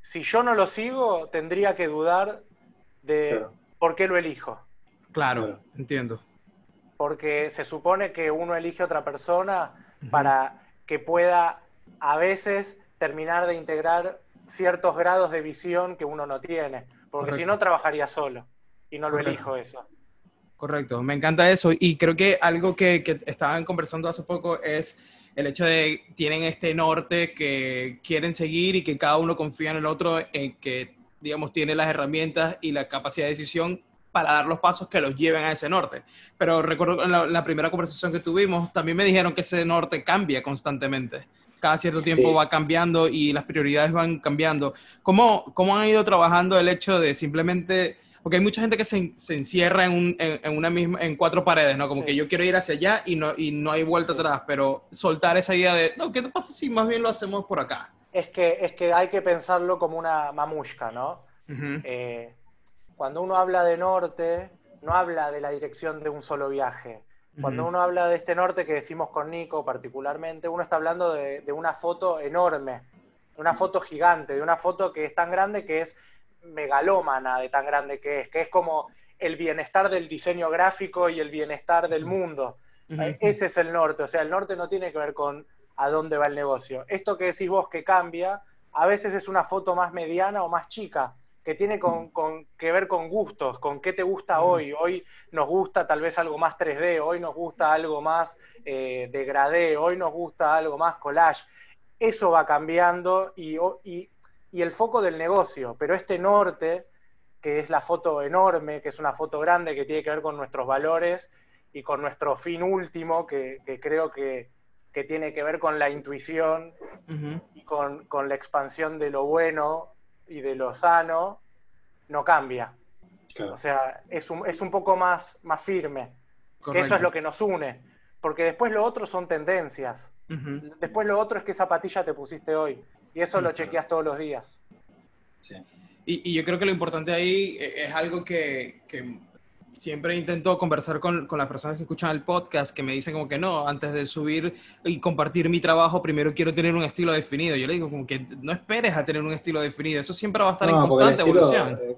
si yo no lo sigo, tendría que dudar de por qué lo elijo. Claro, entiendo. Porque se supone que uno elige a otra persona para que pueda a veces terminar de integrar ciertos grados de visión que uno no tiene, porque si no trabajaría solo y no lo elijo eso. Correcto, me encanta eso. Y creo que algo que, que, estaban conversando hace poco es el hecho de tienen este norte que quieren seguir y que cada uno confía en el otro en que, digamos, tiene las herramientas y la capacidad de decisión para dar los pasos que los lleven a ese norte. Pero recuerdo en la primera conversación que tuvimos, también me dijeron que ese norte cambia constantemente cada cierto tiempo va cambiando y las prioridades van cambiando. ¿Cómo, ¿Cómo han ido trabajando el hecho de simplemente, porque hay mucha gente que se, se encierra en, un, en, una misma, en cuatro paredes, ¿no? Como que yo quiero ir hacia allá y no, y no hay vuelta atrás, pero soltar esa idea de, no, ¿qué te pasa si más bien lo hacemos por acá? Es que, es que hay que pensarlo como una mamushka, ¿no? Eh, cuando uno habla de norte, no habla de la dirección de un solo viaje cuando uno habla de este norte que decimos con Nico particularmente, uno está hablando de, una foto enorme, una foto gigante, de una foto que es tan grande que es megalómana de tan grande que es, que es como el bienestar del diseño gráfico y el bienestar del mundo. Ese es el norte, o sea, el norte no tiene que ver con a dónde va el negocio. Esto que decís vos que cambia, a veces es una foto más mediana o más chica, que tiene con, que ver con gustos, con qué te gusta hoy. Hoy nos gusta tal vez algo más 3D, hoy nos gusta algo más eh, degradé, hoy nos gusta algo más collage. Eso va cambiando y, y, el foco del negocio, pero este norte, que es la foto enorme, que es una foto grande, que tiene que ver con nuestros valores y con nuestro fin último, que, creo que, tiene que ver con la intuición y con, con la expansión de lo bueno y de lo sano no cambia. O sea, es un, es un poco más, más firme. Que eso es lo que nos une. Porque después lo otro son tendencias. Después lo otro es qué zapatilla te pusiste hoy. Y eso lo chequeas todos los días. Y, y, yo creo que lo importante ahí eh, es algo que, que siempre intento conversar con, con, las personas que escuchan el podcast, que me dicen como que no, antes de subir y compartir mi trabajo, primero quiero tener un estilo definido. Yo le digo como que no esperes a tener un estilo definido, eso siempre va a estar en constante evolución. Eh,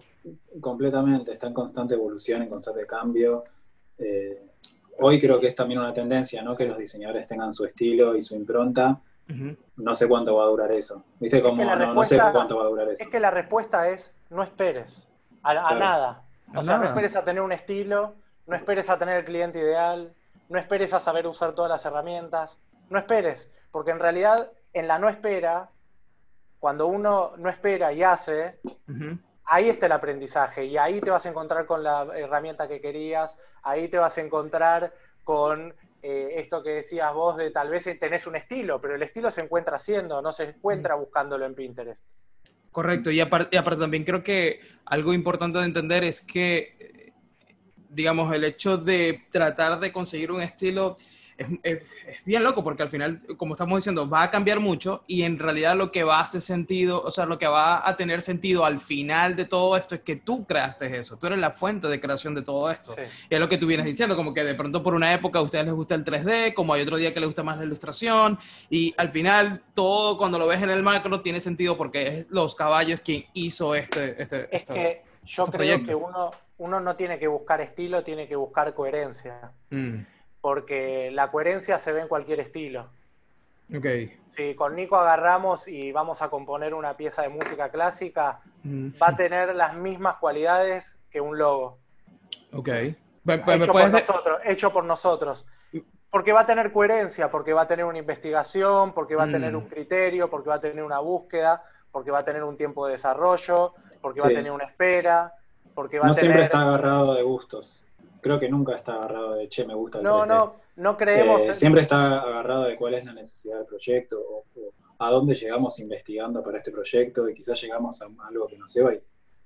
completamente, está en constante evolución, en constante cambio. Eh, hoy creo que es también una tendencia, ¿no? Que los diseñadores tengan su estilo y su impronta. No sé cuánto va a durar eso. ¿Viste cómo? no, sé cuánto va a durar eso. Es que la respuesta es no esperes a, nada o sea, no esperes a tener un estilo, no esperes a tener el cliente ideal, no esperes a saber usar todas las herramientas, no esperes, porque en realidad en la no espera, cuando uno no espera y hace, ahí está el aprendizaje y ahí te vas a encontrar con la herramienta que querías, ahí te vas a encontrar con eh, esto que decías vos de tal vez tenés un estilo, pero el estilo se encuentra haciendo, no se encuentra buscándolo en Pinterest. Correcto, y aparte, también creo que algo importante de entender es que, digamos, el hecho de tratar de conseguir un estilo es, bien loco porque al final, como estamos diciendo, va a cambiar mucho y en realidad lo que va a hacer sentido, o sea, lo que va a tener sentido al final de todo esto es que tú creaste eso, tú eres la fuente de creación de todo esto. Y es lo que tú vienes diciendo, como que de pronto por una época a ustedes les gusta el 3D, como hay otro día que les gusta más la ilustración y al final todo cuando lo ves en el macro tiene sentido porque es los caballos quien hizo este... este es que yo creo que uno, uno no tiene que buscar estilo, tiene que buscar coherencia. Mm porque la coherencia se ve en cualquier estilo. Okay. Si con Nico agarramos y vamos a componer una pieza de música clásica, mm. va a tener las mismas cualidades que un logo. Ok. Hecho, por nosotros, hecho por nosotros. Porque va a tener coherencia, porque va a tener una investigación, porque va a tener mm. un criterio, porque va a tener una búsqueda, porque va a tener un tiempo de desarrollo, porque va a tener una espera, porque va no a tener... siempre está agarrado de gustos creo que nunca está agarrado de, che, me gusta el No, no, no creemos. Eh, siempre está agarrado de cuál es la necesidad del proyecto o, a dónde llegamos investigando para este proyecto y quizás llegamos a algo que nos lleva y,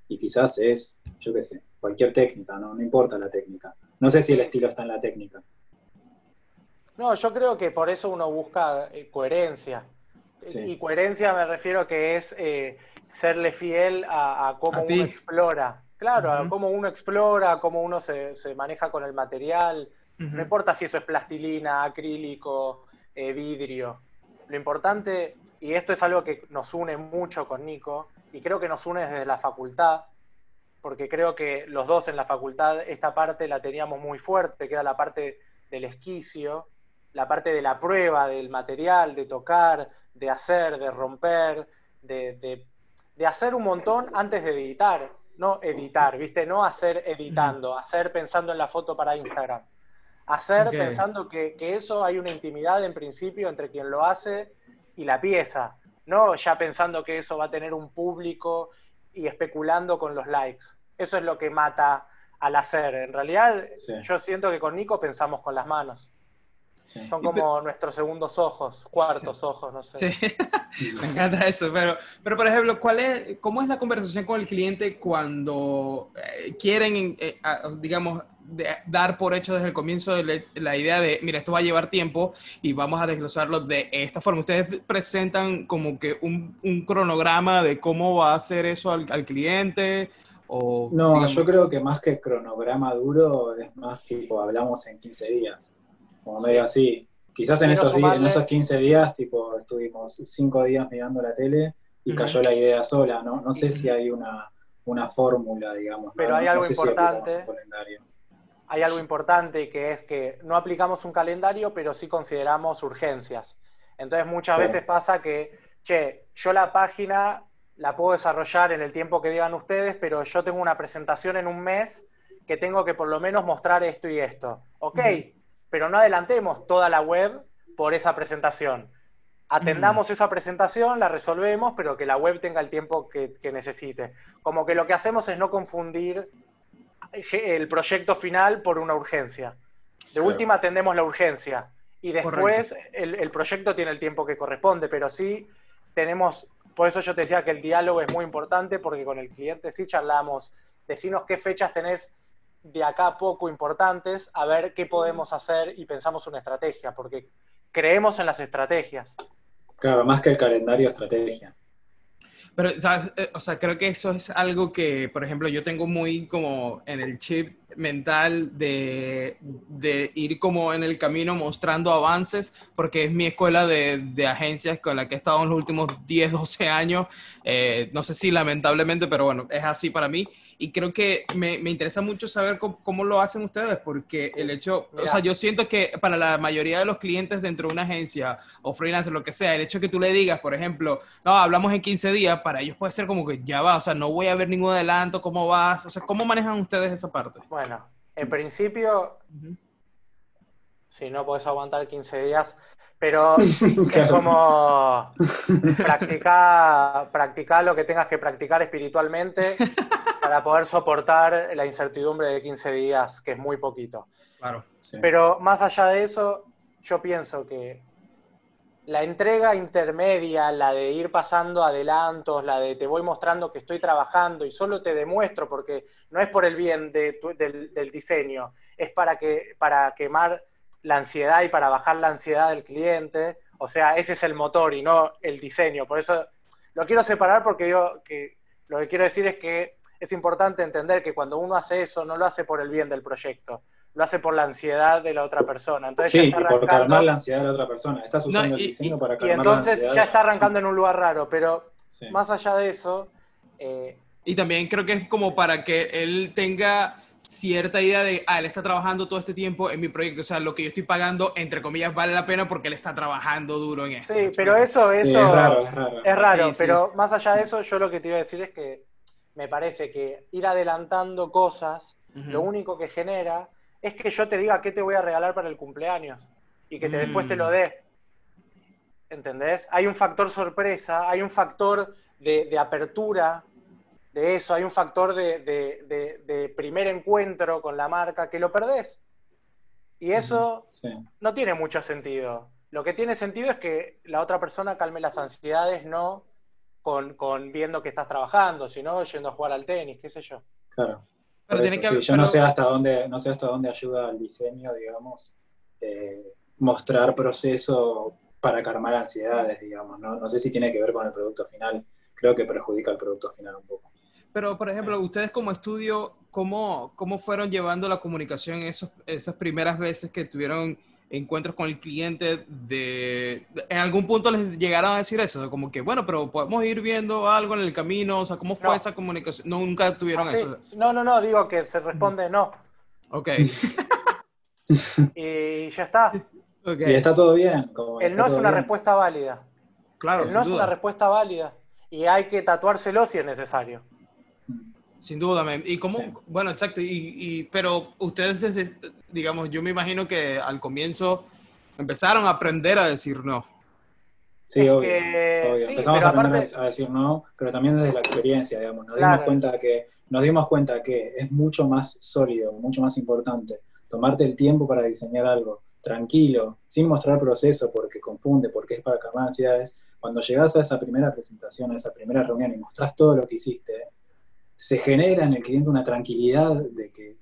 y quizás es, yo qué sé, cualquier técnica, ¿no? no importa la técnica. No sé si el estilo está en la técnica. No, yo creo que por eso uno busca eh, coherencia. Y coherencia me refiero que es eh, serle fiel a, cómo uno explora. Claro, cómo uno explora, cómo uno se, maneja con el material. No importa si eso es plastilina, acrílico, eh, vidrio. Lo importante, y esto es algo que nos une mucho con Nico, y creo que nos une desde la facultad, porque creo que los dos en la facultad esta parte la teníamos muy fuerte, que era la parte del esquicio, la parte de la prueba del material, de tocar, de hacer, de romper, de, de hacer un montón antes de editar no editar, ¿viste? No hacer editando, hacer pensando en la foto para Instagram. Hacer pensando que, eso hay una intimidad en principio entre quien lo hace y la pieza. No ya pensando que eso va a tener un público y especulando con los likes. Eso es lo que mata al hacer. En realidad, yo siento que con Nico pensamos con las manos. Son como nuestros segundos ojos, cuartos ojos, no sé. *laughs* Me encanta eso, pero, pero por ejemplo, ¿cuál es, ¿cómo es la conversación con el cliente cuando eh, quieren, eh, digamos, dar por hecho desde el comienzo de la idea de, mira, esto va a llevar tiempo y vamos a desglosarlo de esta forma? ¿Ustedes presentan como que un, un cronograma de cómo va a hacer eso al, al cliente? O, no, yo creo que más que cronograma duro, es más tipo, hablamos en 15 días como medio así. Quizás en esos, días, en esos 15 días, tipo, estuvimos 5 días mirando la tele y cayó la idea sola, ¿no? No sé si hay una, una fórmula, digamos. Pero hay algo importante. hay algo importante que es que no aplicamos un calendario, pero sí consideramos urgencias. Entonces muchas veces pasa que, che, yo la página la puedo desarrollar en el tiempo que digan ustedes, pero yo tengo una presentación en un mes que tengo que por lo menos mostrar esto y esto. Ok, pero no adelantemos toda la web por esa presentación. Atendamos mm. esa presentación, la resolvemos, pero que la web tenga el tiempo que, necesite. Como que lo que hacemos es no confundir el proyecto final por una urgencia. De última atendemos la urgencia y después el, proyecto tiene el tiempo que corresponde, pero sí tenemos, por eso yo te decía que el diálogo es muy importante porque con el cliente sí charlamos, decinos qué fechas tenés de acá poco importantes a ver qué podemos hacer y pensamos una estrategia, porque creemos en las estrategias. Claro, más que el calendario, estrategia. Pero, eh, O sea, creo que eso es algo que, por ejemplo, yo tengo muy como en el chip mental de, de ir como en el camino mostrando avances, porque es mi escuela de, de agencias con la que he estado en los últimos 10, 12 años. Eh, no sé si lamentablemente, pero bueno, es así para mí. Y creo que me, me interesa mucho saber cómo, cómo, lo hacen ustedes, porque el hecho, o sea, yo siento que para la mayoría de los clientes dentro de una agencia o freelancer, lo que sea, el hecho que tú le digas, por ejemplo, no, hablamos en 15 días, para ellos puede ser como que ya va, o sea, no voy a ver ningún adelanto, cómo vas, o sea, ¿cómo manejan ustedes esa parte? Bueno, en principio, si no puedes aguantar 15 días, pero *laughs* es como practicar, practicar lo que tengas que practicar espiritualmente *laughs* para poder soportar la incertidumbre de 15 días, que es muy poquito. Claro. Pero más allá de eso, yo pienso que la entrega intermedia, la de ir pasando adelantos, la de te voy mostrando que estoy trabajando y solo te demuestro, porque no es por el bien del, diseño, es para, que, para quemar la ansiedad y para bajar la ansiedad del cliente. O sea, ese es el motor y no el diseño. Por eso lo quiero separar porque yo que lo que quiero decir es que es importante entender que cuando uno hace eso, no lo hace por el bien del proyecto, lo hace por la ansiedad de la otra persona. Entonces sí, y por calmar la ansiedad de la otra persona. Estás usando el diseño para calmar Y entonces ya está arrancando en un lugar raro, pero más allá de eso... Eh, y también creo que es como para que él tenga cierta idea de, ah, él está trabajando todo este tiempo en mi proyecto, o sea, lo que yo estoy pagando, entre comillas, vale la pena porque él está trabajando duro en esto. Sí, pero eso, eso es raro, es raro. Es raro pero más allá de eso, yo lo que te iba a decir es que me parece que ir adelantando cosas, lo único que genera es que yo te diga qué te voy a regalar para el cumpleaños y que te, después te lo mm. dé. ¿Entendés? Hay un factor sorpresa, hay un factor de, de apertura de eso, hay un factor de, primer encuentro con la marca que lo perdés. Y eso no tiene mucho sentido. Lo que tiene sentido es que la otra persona calme las ansiedades, no con, viendo que estás trabajando, sino yendo a jugar al tenis, qué sé yo. Claro. Pero tiene que, yo no sé hasta dónde, no sé hasta dónde ayuda el diseño, digamos, eh, mostrar proceso para calmar ansiedades, digamos. ¿no? no sé si tiene que ver con el producto final. Creo que perjudica el producto final un poco. Pero, por ejemplo, ustedes como estudio, ¿cómo, cómo fueron llevando la comunicación esos, esas primeras veces que tuvieron encuentros con el cliente? De, ¿En algún punto les llegaron a decir eso? Como que, bueno, pero podemos ir viendo algo en el camino. O sea, ¿cómo fue esa comunicación? No, nunca tuvieron ah, eso. No, no, no, digo que se responde no. Ok. *laughs* y ya está. Okay. Y está todo bien. el no es una respuesta válida. Claro. El no es una respuesta válida. Y hay que tatuárselo si es necesario. Sin duda, y cómo, bueno, exacto, y, pero ustedes desde, digamos, yo me imagino que al comienzo empezaron a aprender a decir no. Sí, obvio, Empezamos a aprender a decir no, pero también desde la experiencia, digamos. Nos dimos cuenta que nos dimos cuenta que es mucho más sólido, mucho más importante tomarte el tiempo para diseñar algo tranquilo, sin mostrar proceso porque confunde, porque es para calmar ansiedades. Cuando llegas a esa primera presentación, a esa primera reunión y mostrás todo lo que hiciste, se genera en el cliente una tranquilidad de que,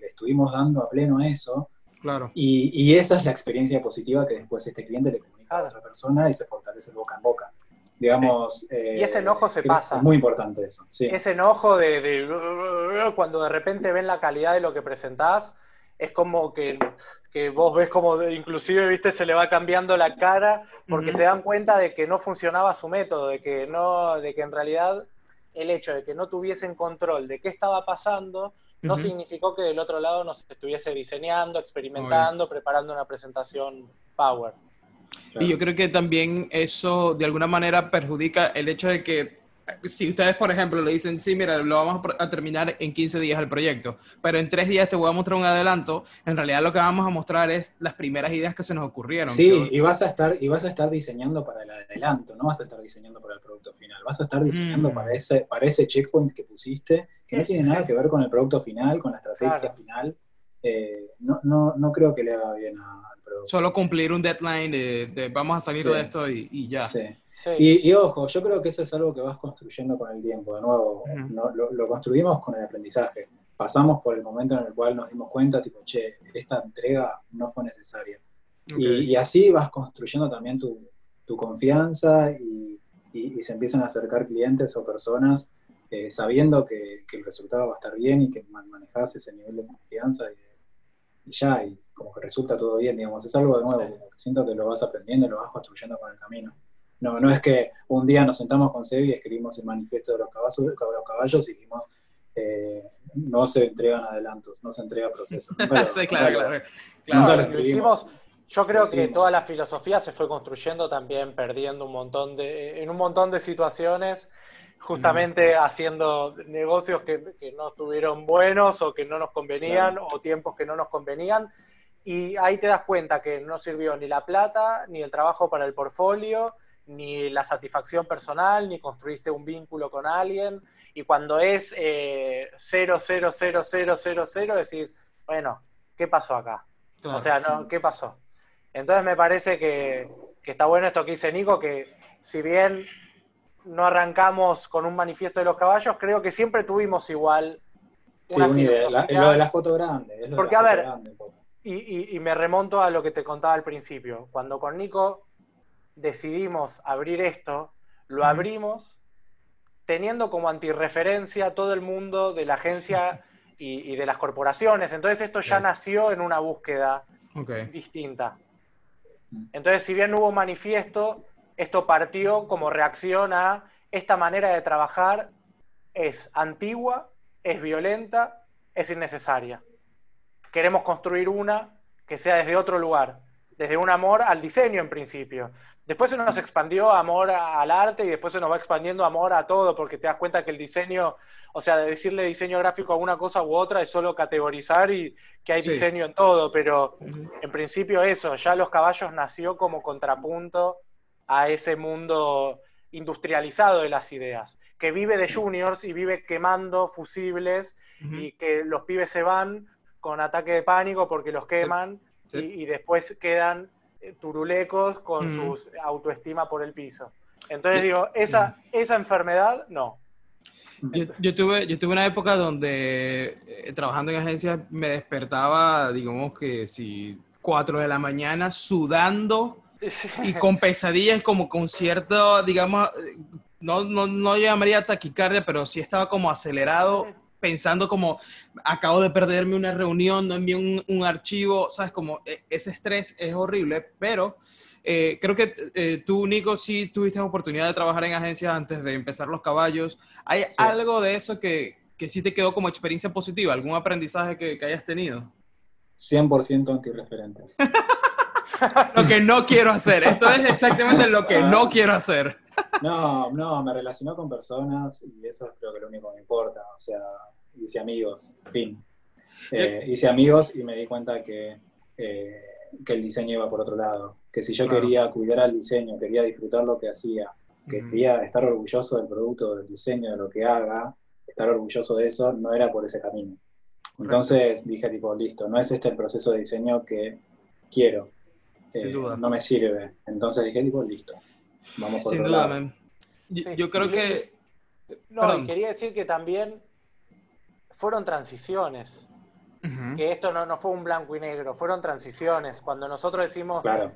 le estuvimos dando a pleno eso. Claro. Y, esa es la experiencia positiva que después este cliente le comunica a otra persona y se fortalece boca en boca. Digamos. y ese enojo se pasa. Es muy importante eso. Ese enojo de, cuando de repente ven la calidad de lo que presentás, es como que, vos ves como inclusive, viste, se le va cambiando la cara porque se dan cuenta de que no funcionaba su método, de que no, de que en realidad el hecho de que no tuviesen control de qué estaba pasando no significó que del otro lado no se estuviese diseñando, experimentando, preparando una presentación Power. Y yo creo que también eso de alguna manera perjudica el hecho de que si ustedes, por ejemplo, le dicen, sí, mira, lo vamos a terminar en 15 días el proyecto, pero en tres días te voy a mostrar un adelanto, en realidad lo que vamos a mostrar es las primeras ideas que se nos ocurrieron. Sí, y vas a estar, y vas a estar diseñando para el adelanto, no vas a estar diseñando para el producto final, vas a estar diseñando mm. para, ese, para ese checkpoint que pusiste, que no tiene nada que ver con el producto final, con la estrategia final. Eh, no, no, no creo que le haga bien al producto. Solo cumplir un deadline de, vamos a salir de esto y, y ya. Sí. Y, ojo, yo creo que eso es algo que vas construyendo con el tiempo. De nuevo, lo, construimos con el aprendizaje. Pasamos por el momento en el cual nos dimos cuenta, tipo, che, esta entrega no fue necesaria. Y, así vas construyendo también tu, confianza y, se empiezan a acercar clientes o personas eh, sabiendo que, el resultado va a estar bien y que manejas ese nivel de confianza y, ya, y como que resulta todo bien, digamos. Es algo de nuevo, siento que lo vas aprendiendo y lo vas construyendo con el camino. No, no es que un día nos sentamos con Sebi y escribimos el manifiesto de los caballos, los caballos y dijimos, eh, no se entregan adelantos, no se entrega proceso. *laughs* sí, claro, claro. hicimos, yo creo que toda la filosofía se fue construyendo también perdiendo un montón de, en un montón de situaciones, justamente haciendo negocios que, no estuvieron buenos o que no nos convenían o tiempos que no nos convenían. Y ahí te das cuenta que no sirvió ni la plata, ni el trabajo para el portfolio, ni la satisfacción personal, ni construiste un vínculo con alguien. Y cuando es eh, 0, 0, 0, 0, 0, 0, decís, bueno, ¿qué pasó acá? O sea, no, ¿qué pasó? Entonces me parece que, está bueno esto que dice Nico, que si bien no arrancamos con un manifiesto de los caballos, creo que siempre tuvimos igual una sí, lo de la foto grande. porque, a ver, y, me remonto a lo que te contaba al principio. Cuando con Nico decidimos abrir esto, lo abrimos teniendo como antirreferencia todo el mundo de la agencia *laughs* y, de las corporaciones. Entonces esto ya nació en una búsqueda distinta. Entonces, si bien hubo manifiesto, esto partió como reacción a esta manera de trabajar es antigua, es violenta, es innecesaria. Queremos construir una que sea desde otro lugar, desde un amor al diseño en principio. Después se nos expandió amor al arte y después se nos va expandiendo amor a todo, porque te das cuenta que el diseño, o sea, de decirle diseño gráfico a una cosa u otra es solo categorizar y que hay diseño en todo, pero en principio eso, ya los caballos nació como contrapunto a ese mundo industrializado de las ideas, que vive de juniors y vive quemando fusibles y que los pibes se van con ataque de pánico porque los queman Y, después quedan turulecos con su autoestima por el piso. Entonces digo, esa, esa enfermedad no. Yo, tuve, yo tuve una época donde eh, trabajando en agencias me despertaba, digamos que si 4 de la mañana sudando y *laughs* con pesadillas, como con cierto, digamos, no, no, no llamaría taquicardia, pero sí estaba como acelerado, *laughs* pensando como, acabo de perderme una reunión, no envié un, un archivo, ¿sabes? Como e, ese estrés es horrible, pero eh, creo que eh, tú, Nico, sí tuviste oportunidad de trabajar en agencias antes de empezar los caballos. ¿Hay algo de eso que, que sí te quedó como experiencia positiva? ¿Algún aprendizaje que, que hayas tenido? 100% antirreferente. *laughs* lo que no quiero hacer. Esto es exactamente lo que no quiero hacer. No, no, me relacionó con personas y eso es creo que lo único que me importa. O sea, hice amigos, fin. Eh, hice amigos y me di cuenta que, eh, que el diseño iba por otro lado. Que si yo quería cuidar al diseño, quería disfrutar lo que hacía, que quería estar orgulloso del producto, del diseño, de lo que haga, estar orgulloso de eso, no era por ese camino. Entonces dije, tipo, listo, no es este el proceso de diseño que quiero. Sin eh, duda. No me sirve. Entonces dije, tipo, listo. Vamos por Sin duda, Yo, creo que. No, quería decir que también fueron transiciones. Que esto no, no, fue un blanco y negro, fueron transiciones. Cuando nosotros decimos claro.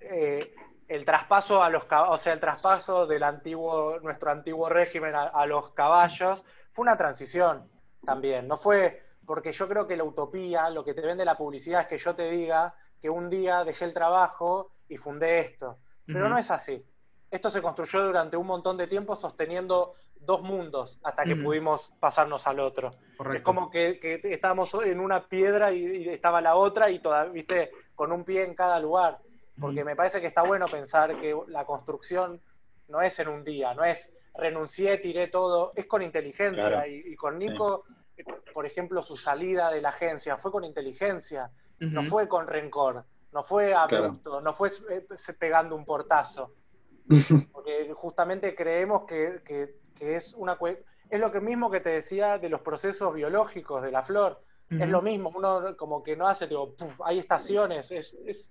Eh, el traspaso a los o sea, el traspaso del antiguo, nuestro antiguo régimen a, los caballos, fue una transición también. No fue, porque yo creo que la utopía, lo que te vende la publicidad es que yo te diga que un día dejé el trabajo y fundé esto. Pero no es así. Esto se construyó durante un montón de tiempo sosteniendo dos mundos hasta que pudimos pasarnos al otro. Es como que, estábamos en una piedra y, estaba la otra y todavía, viste, con un pie en cada lugar. Porque me parece que está bueno pensar que la construcción no es en un día, no es renuncié, tiré todo, es con inteligencia. Y, con Nico, por ejemplo, su salida de la agencia fue con inteligencia no fue con rencor, no fue abrupto, no fue eh, pegando un portazo. Porque justamente creemos que, es una es lo que mismo que te decía de los procesos biológicos de la flor. Es lo mismo, uno como que no hace, digo, hay estaciones, es,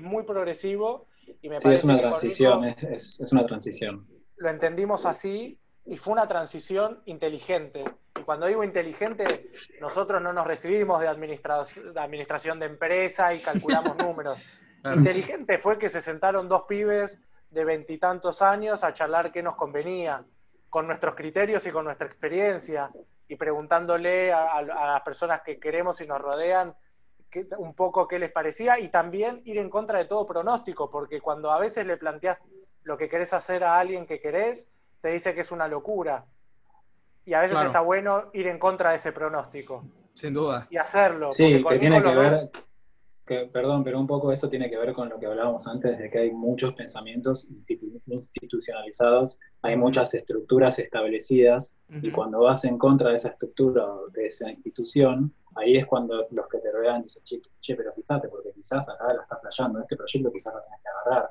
muy progresivo y me sí, es una transición, es, es una transición. Lo entendimos así y fue una transición inteligente cuando digo inteligente, nosotros no nos recibimos de, administración de empresa y calculamos *laughs* números. Inteligente fue que se sentaron dos pibes de veintitantos años a charlar qué nos convenía, con nuestros criterios y con nuestra experiencia, y preguntándole a, las personas que queremos y nos rodean un poco qué les parecía, y también ir en contra de todo pronóstico, porque cuando a veces le planteas lo que querés hacer a alguien que querés, te dice que es una locura y a veces está bueno ir en contra de ese pronóstico. Sin duda. Y hacerlo. Sí, que tiene que ver, que, perdón, pero un poco eso tiene que ver con lo que hablábamos antes, de que hay muchos pensamientos institucionalizados, hay muchas estructuras establecidas, y cuando vas en contra de esa estructura, de esa institución, ahí es cuando los que te rodean dicen, che, pero fíjate, porque quizás acá la estás flayando, este proyecto quizás lo tienes que agarrar.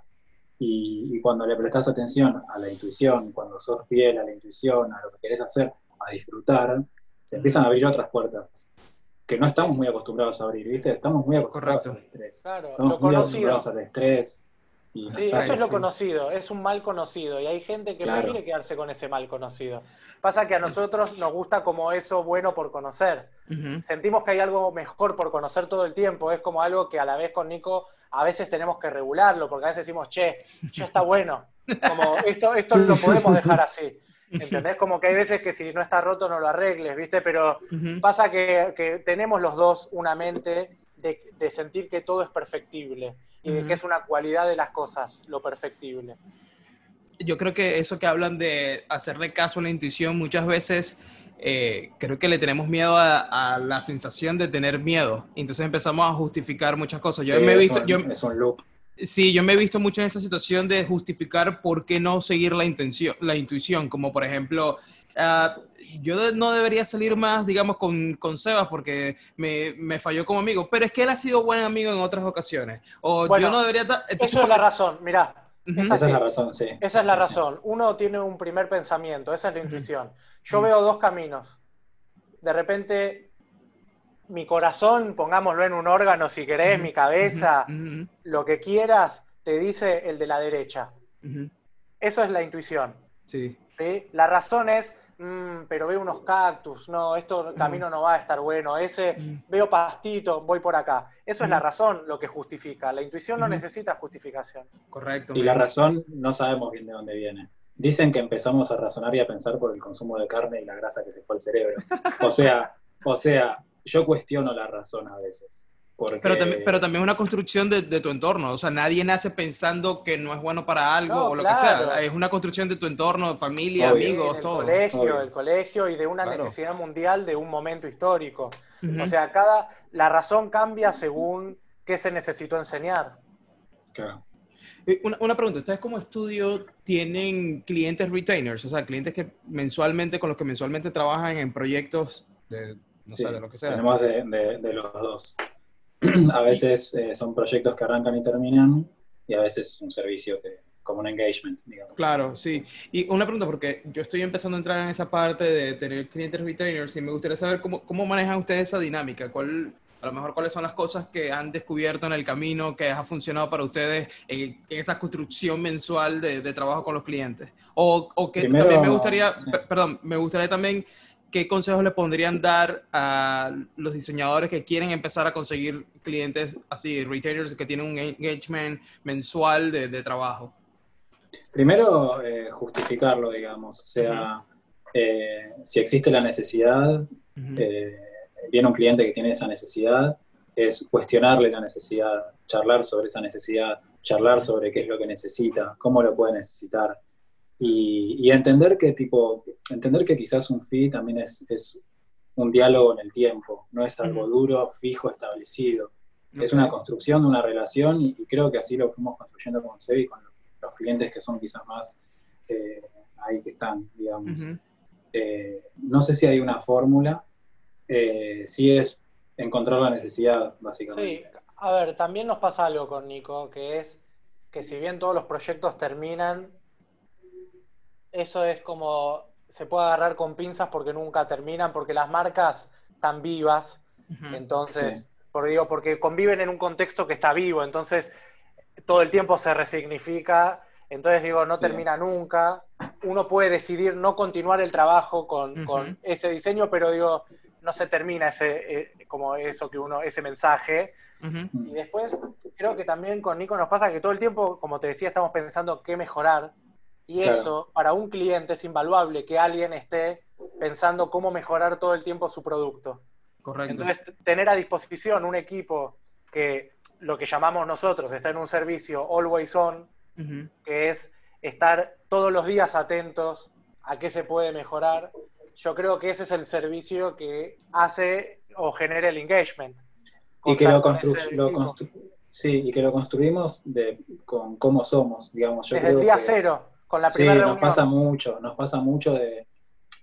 Y, y, cuando le prestas atención a la intuición, cuando sos fiel a la intuición, a lo que querés hacer, a disfrutar, se empiezan a abrir otras puertas que no estamos muy acostumbrados a abrir, ¿viste? Estamos muy acostumbrados al estrés. estamos muy acostumbrados al estrés sí, eso es lo conocido, es un mal conocido y hay gente que prefiere quedarse con ese mal conocido. Pasa que a nosotros nos gusta como eso bueno por conocer. Sentimos que hay algo mejor por conocer todo el tiempo, es como algo que a la vez con Nico a veces tenemos que regularlo, porque a veces decimos, che, ya está bueno, como esto, esto lo podemos dejar así. ¿Entendés? Como que hay veces que si no está roto no lo arregles, ¿viste? Pero pasa que, tenemos los dos una mente de, sentir que todo es perfectible y de que es una cualidad de las cosas, lo perfectible. Yo creo que eso que hablan de hacerle caso a la intuición, muchas veces eh, creo que le tenemos miedo a, la sensación de tener miedo. Entonces empezamos a justificar muchas cosas. Yo me he visto. yo, es un loop. Sí, yo me he visto mucho en esa situación de justificar por qué no seguir la, intención, la intuición, como por ejemplo, ah, yo no debería salir más, digamos, con, con Sebas porque me, me, falló como amigo, pero es que él ha sido buen amigo en otras ocasiones. O yo no debería... eso es la razón, mira. esa es la razón, sí. Esa es la razón. Uno tiene un primer pensamiento, esa es la intuición. Yo veo dos caminos. De repente mi corazón, pongámoslo en un órgano si querés, mi cabeza, lo que quieras, te dice el de la derecha. Eso es la intuición. Sí. La razón es, mm, pero veo unos cactus, no, esto camino no va a estar bueno, ese veo pastito, voy por acá. Eso es la razón lo que justifica. La intuición no necesita justificación. Correcto. Y la razón no sabemos bien de dónde viene. Dicen que empezamos a razonar y a pensar por el consumo de carne y la grasa que se fue al cerebro. O sea, o sea, yo cuestiono la razón a veces. Pero, también, pero también es una construcción de, tu entorno. O sea, nadie nace pensando que no es bueno para algo o lo que sea. Es una construcción de tu entorno, familia, amigos, del todo. Colegio, del colegio y de una necesidad mundial de un momento histórico. O sea, cada, la razón cambia según qué se necesitó enseñar. Claro. Una, una, pregunta, ¿ustedes como estudio tienen clientes retainers? O sea, clientes que mensualmente, con los que mensualmente trabajan en proyectos de, sí, Tenemos de, los dos. *clears throat* a veces eh, son proyectos que arrancan y terminan, y a veces un servicio que, como un engagement, digamos. Claro, sí. Y una pregunta, porque yo estoy empezando a entrar en esa parte de tener clientes retainers y me gustaría saber cómo, cómo manejan ustedes esa dinámica. ¿Cuál, a lo mejor cuáles son las cosas que han descubierto en el camino que ha funcionado para ustedes en, esa construcción mensual de, de, trabajo con los clientes. O, o que también me gustaría, perdón, me gustaría también ¿qué consejos le pondrían dar a los diseñadores que quieren empezar a conseguir clientes así, retailers que tienen un engagement mensual de, trabajo? Primero, eh, justificarlo, digamos. O sea, eh, si existe la necesidad, eh, viene un cliente que tiene esa necesidad, es cuestionarle la necesidad, charlar sobre esa necesidad, charlar sobre qué es lo que necesita, cómo lo puede necesitar. Y, entender que tipo, entender que quizás un fee también es, es un diálogo en el tiempo, no es algo duro, fijo, establecido. Es una construcción de una relación y, creo que así lo fuimos construyendo con Sebi, con los clientes que son quizás más eh, ahí que están, digamos. Eh, no sé si hay una fórmula, eh, si es encontrar la necesidad, básicamente. Sí, a ver, también nos pasa algo con Nico, que es que si bien todos los proyectos terminan, eso es como se puede agarrar con pinzas porque nunca terminan, porque las marcas están vivas, entonces, por, digo, porque conviven en un contexto que está vivo, entonces todo el tiempo se resignifica, entonces digo, no termina nunca, uno puede decidir no continuar el trabajo con, ese diseño, pero digo, no se termina ese, eh, como eso que uno, ese mensaje. Y después creo que también con Nico nos pasa que todo el tiempo, como te decía, estamos pensando qué mejorar, y eso, para un cliente, es invaluable que alguien esté pensando cómo mejorar todo el tiempo su producto. Correcto. Entonces, tener a disposición un equipo que lo que llamamos nosotros está en un servicio always on, que es estar todos los días atentos a qué se puede mejorar. Yo creo que ese es el servicio que hace o genera el engagement. Y que lo, sí, y que lo construimos de, con cómo somos, digamos. Desde el día cero con la primera sí, nos pasa mucho, nos pasa mucho de,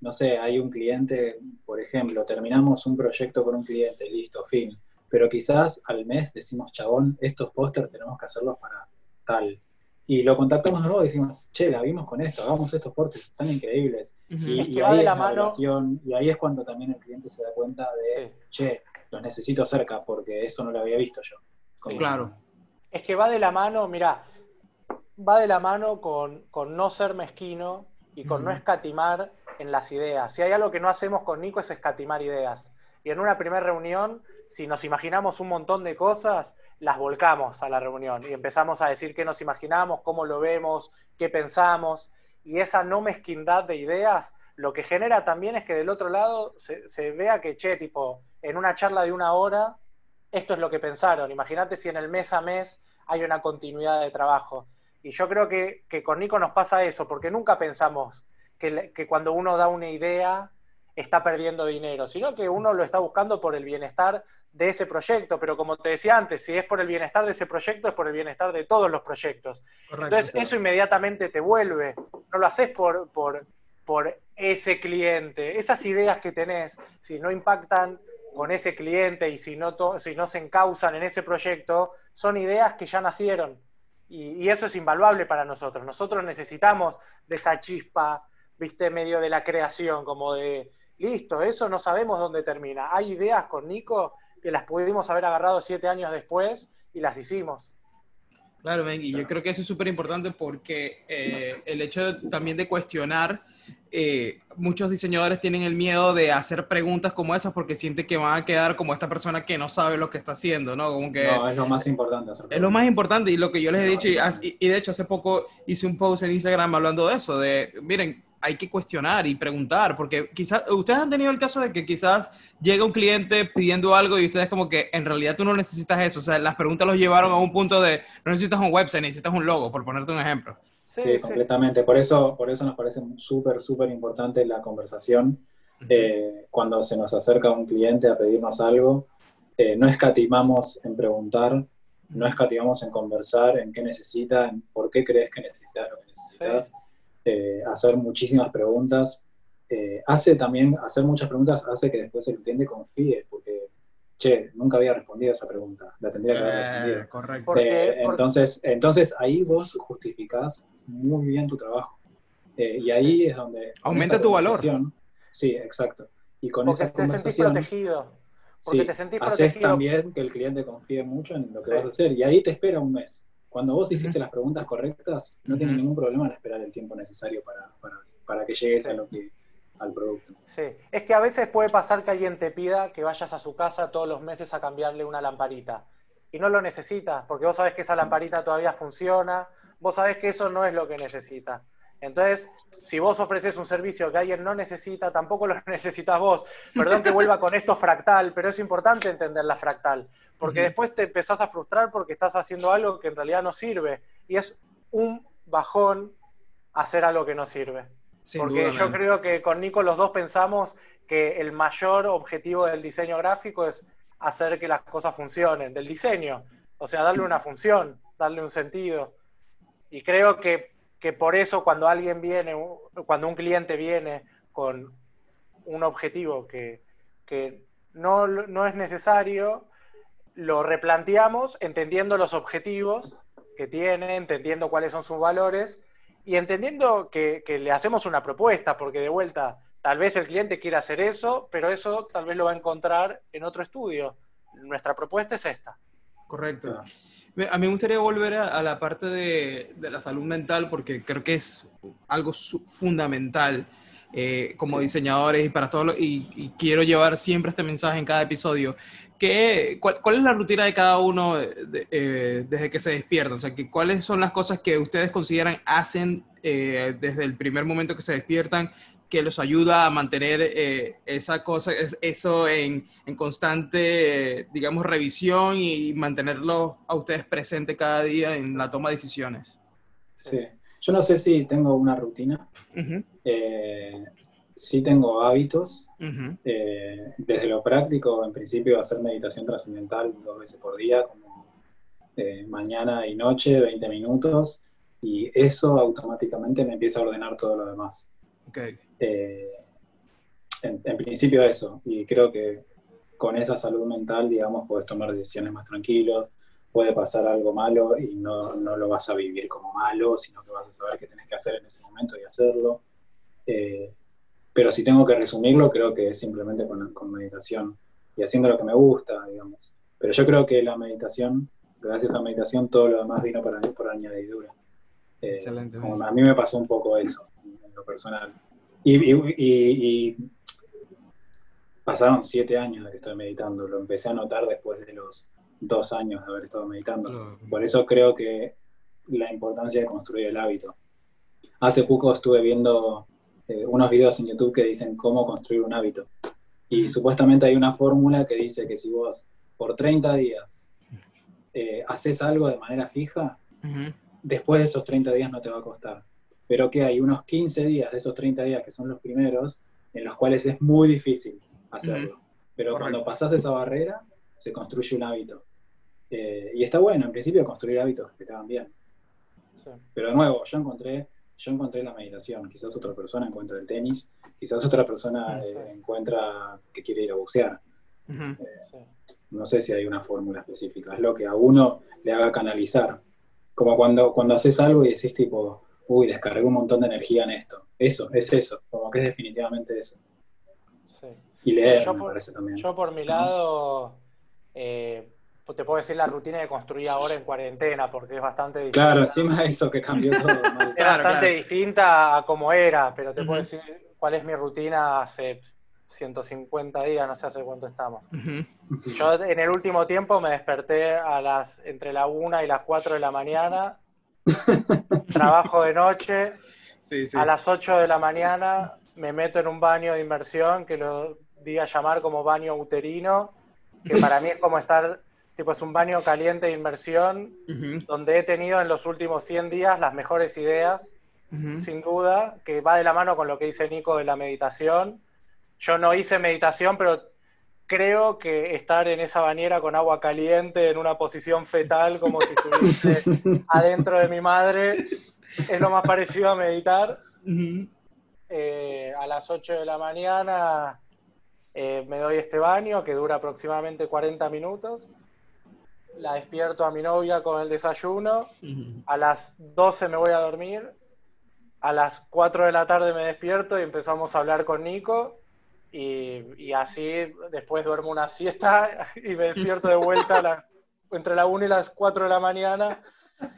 no sé, hay un cliente, por ejemplo, terminamos un proyecto con un cliente, listo, fin. Pero quizás al mes decimos, chabón, estos pósters tenemos que hacerlos para tal. Y lo contactamos de nuevo y decimos, che, la vimos con esto, hagamos estos pósters, están increíbles. y, ahí es la mano... y ahí es cuando también el cliente se da cuenta de, che, los necesito cerca porque eso no lo había visto yo. claro. Es que va de la mano, mira, va de la mano con, no ser mezquino y con no escatimar en las ideas. Si hay algo que no hacemos con Nico es escatimar ideas. Y en una primera reunión, si nos imaginamos un montón de cosas, las volcamos a la reunión y empezamos a decir qué nos imaginamos, cómo lo vemos, qué pensamos. Y esa no mezquindad de ideas lo que genera también es que del otro lado se, se vea que, che, tipo, en una charla de una hora, esto es lo que pensaron. Imagínate si en el mes a mes hay una continuidad de trabajo. Y yo creo que, con Nico nos pasa eso, porque nunca pensamos que, cuando uno da una idea está perdiendo dinero, sino que uno lo está buscando por el bienestar de ese proyecto. Pero como te decía antes, si es por el bienestar de ese proyecto, es por el bienestar de todos los proyectos. Entonces, eso inmediatamente te vuelve. No lo haces por, por, por ese cliente. Esas ideas que tenés, si no impactan con ese cliente y si no, si no se encausan en ese proyecto, son ideas que ya nacieron y, eso es invaluable para nosotros. Nosotros necesitamos de esa chispa, viste, medio de la creación, como de, listo, eso no sabemos dónde termina. Hay ideas con Nico que las pudimos haber agarrado siete años después y las hicimos. Claro, y yo creo que eso es súper importante porque eh, el hecho también de cuestionar, eh, muchos diseñadores tienen el miedo de hacer preguntas como esas porque sienten que van a quedar como esta persona que no sabe lo que está haciendo, ¿no? Como que, no, es lo más importante. es lo más importante y lo que yo les he dicho, y, y de hecho hace poco hice un post en Instagram hablando de eso, de, miren, hay que cuestionar y preguntar, porque quizás ustedes han tenido el caso de que quizás llega un cliente pidiendo algo y ustedes como que en realidad tú no necesitas eso, o sea, las preguntas los llevaron a un punto de no necesitas un website, necesitas un logo, por ponerte un ejemplo. Sí, completamente, por eso, por eso nos parece súper, súper importante la conversación. Eh, cuando se nos acerca un cliente a pedirnos algo, eh, no escatimamos en preguntar, no escatimamos en conversar, en qué necesita, en por qué crees que necesitas lo que necesitas. Eh, hacer muchísimas preguntas. Eh, hace también, hacer muchas preguntas hace que después el cliente confíe, porque, che, nunca había respondido a esa pregunta, la tendría que haber eh, respondido. correcto. entonces, entonces ahí vos justificás muy bien tu trabajo. y ahí es donde... Aumenta tu valor. Sí, exacto. Y con porque te sentís protegido. Porque te sentís haces también que el cliente confíe mucho en lo que vas a hacer. Y ahí te espera un mes. Cuando vos hiciste las preguntas correctas, no tienes ningún problema en esperar el tiempo necesario para, para, que llegues a lo que, al producto. Sí, es que a veces puede pasar que alguien te pida que vayas a su casa todos los meses a cambiarle una lamparita. Y no lo necesitas, porque vos sabés que esa lamparita todavía funciona, vos sabés que eso no es lo que necesita. Entonces, si vos ofreces un servicio que alguien no necesita, tampoco lo *laughs* necesitas vos. Perdón que vuelva con esto fractal, pero es importante entender la fractal porque después te empezás a frustrar porque estás haciendo algo que en realidad no sirve. Y es un bajón hacer algo que no sirve. porque yo creo que con Nico los dos pensamos que el mayor objetivo del diseño gráfico es hacer que las cosas funcionen, del diseño. O sea, darle una función, darle un sentido. Y creo que, por eso cuando alguien viene, cuando un cliente viene con un objetivo que, que no, no es necesario, lo replanteamos entendiendo los objetivos que tiene, entendiendo cuáles son sus valores y entendiendo que, le hacemos una propuesta, porque de vuelta, tal vez el cliente quiera hacer eso, pero eso tal vez lo va a encontrar en otro estudio. Nuestra propuesta es esta. Correcto. A mí me gustaría volver a, la parte de, la salud mental porque creo que es algo fundamental eh, como diseñadores y para todos, y, y, quiero llevar siempre este mensaje en cada episodio. ¿Qué, cuál, es la rutina de cada uno eh, desde que se despierta? O sea, que, ¿cuáles son las cosas que ustedes consideran hacen eh, desde el primer momento que se despiertan que los ayuda a mantener eh, esa cosa, eso en, en, constante, digamos, revisión y mantenerlo a ustedes presente cada día en la toma de decisiones? Sí, yo no sé si tengo una rutina sí tengo hábitos. Eh, desde lo práctico, en principio, hacer meditación trascendental dos veces por día, como eh, mañana y noche, 20 minutos, y eso automáticamente me empieza a ordenar todo lo demás. Okay. Eh, en, principio eso, y creo que con esa salud mental, digamos, puedes tomar decisiones más tranquilos, puede pasar algo malo y no, no, lo vas a vivir como malo, sino que vas a saber qué tenés que hacer en ese momento y hacerlo. Pero si tengo que resumirlo, creo que es simplemente con, meditación y haciendo lo que me gusta, digamos. Pero yo creo que la meditación, gracias a meditación, todo lo demás vino para, por añadidura. Eh, Excelente. a mí me pasó un poco eso, en lo personal. Y, pasaron siete años de que estoy meditando. Lo empecé a notar después de los dos años de haber estado meditando. Por eso creo que la importancia de construir el hábito. Hace poco estuve viendo eh, unos videos en YouTube que dicen cómo construir un hábito. Y supuestamente hay una fórmula que dice que si vos por 30 días eh, haces algo de manera fija, después de esos 30 días no te va a costar. Pero que hay unos 15 días de esos 30 días que son los primeros, en los cuales es muy difícil hacerlo. Pero cuando pasas esa barrera, se construye un hábito. Eh, y está bueno, en principio, construir hábitos que te van bien. Pero de nuevo, yo encontré, yo encontré la meditación. Quizás otra persona encuentra el tenis, quizás otra persona eh, encuentra que quiere ir a bucear. Eh, no sé si hay una fórmula específica, es lo que a uno le haga canalizar. Como cuando, cuando haces algo y decís tipo, uy, descargué un montón de energía en esto. Eso, es eso, como que es definitivamente eso. Y leer, me parece también. Yo por mi lado, eh, te puedo decir la rutina de construir ahora en cuarentena, porque es bastante distinta. Claro, encima de eso que cambió todo. *laughs* es bastante distinta a como era, pero te puedo decir cuál es mi rutina hace 150 días, no sé hace cuánto estamos. Yo en el último tiempo me desperté a las entre la 1 y las 4 de la mañana, trabajo de noche, *laughs* a las 8 de la mañana me meto en un baño de inmersión que lo di a llamar como baño uterino, que para mí es como estar Tipo, es un baño caliente de inmersión donde he tenido en los últimos 100 días las mejores ideas, sin duda, que va de la mano con lo que dice Nico de la meditación. Yo no hice meditación, pero creo que estar en esa bañera con agua caliente en una posición fetal, como si estuviese *laughs* adentro de mi madre, es lo más parecido a meditar. Eh, a las 8 de la mañana eh, me doy este baño que dura aproximadamente 40 minutos. La despierto a mi novia con el desayuno, a las 12 me voy a dormir, a las 4 de la tarde me despierto y empezamos a hablar con Nico y, así después duermo una siesta *laughs* y me despierto de vuelta entre la 1 y las 4 de la mañana.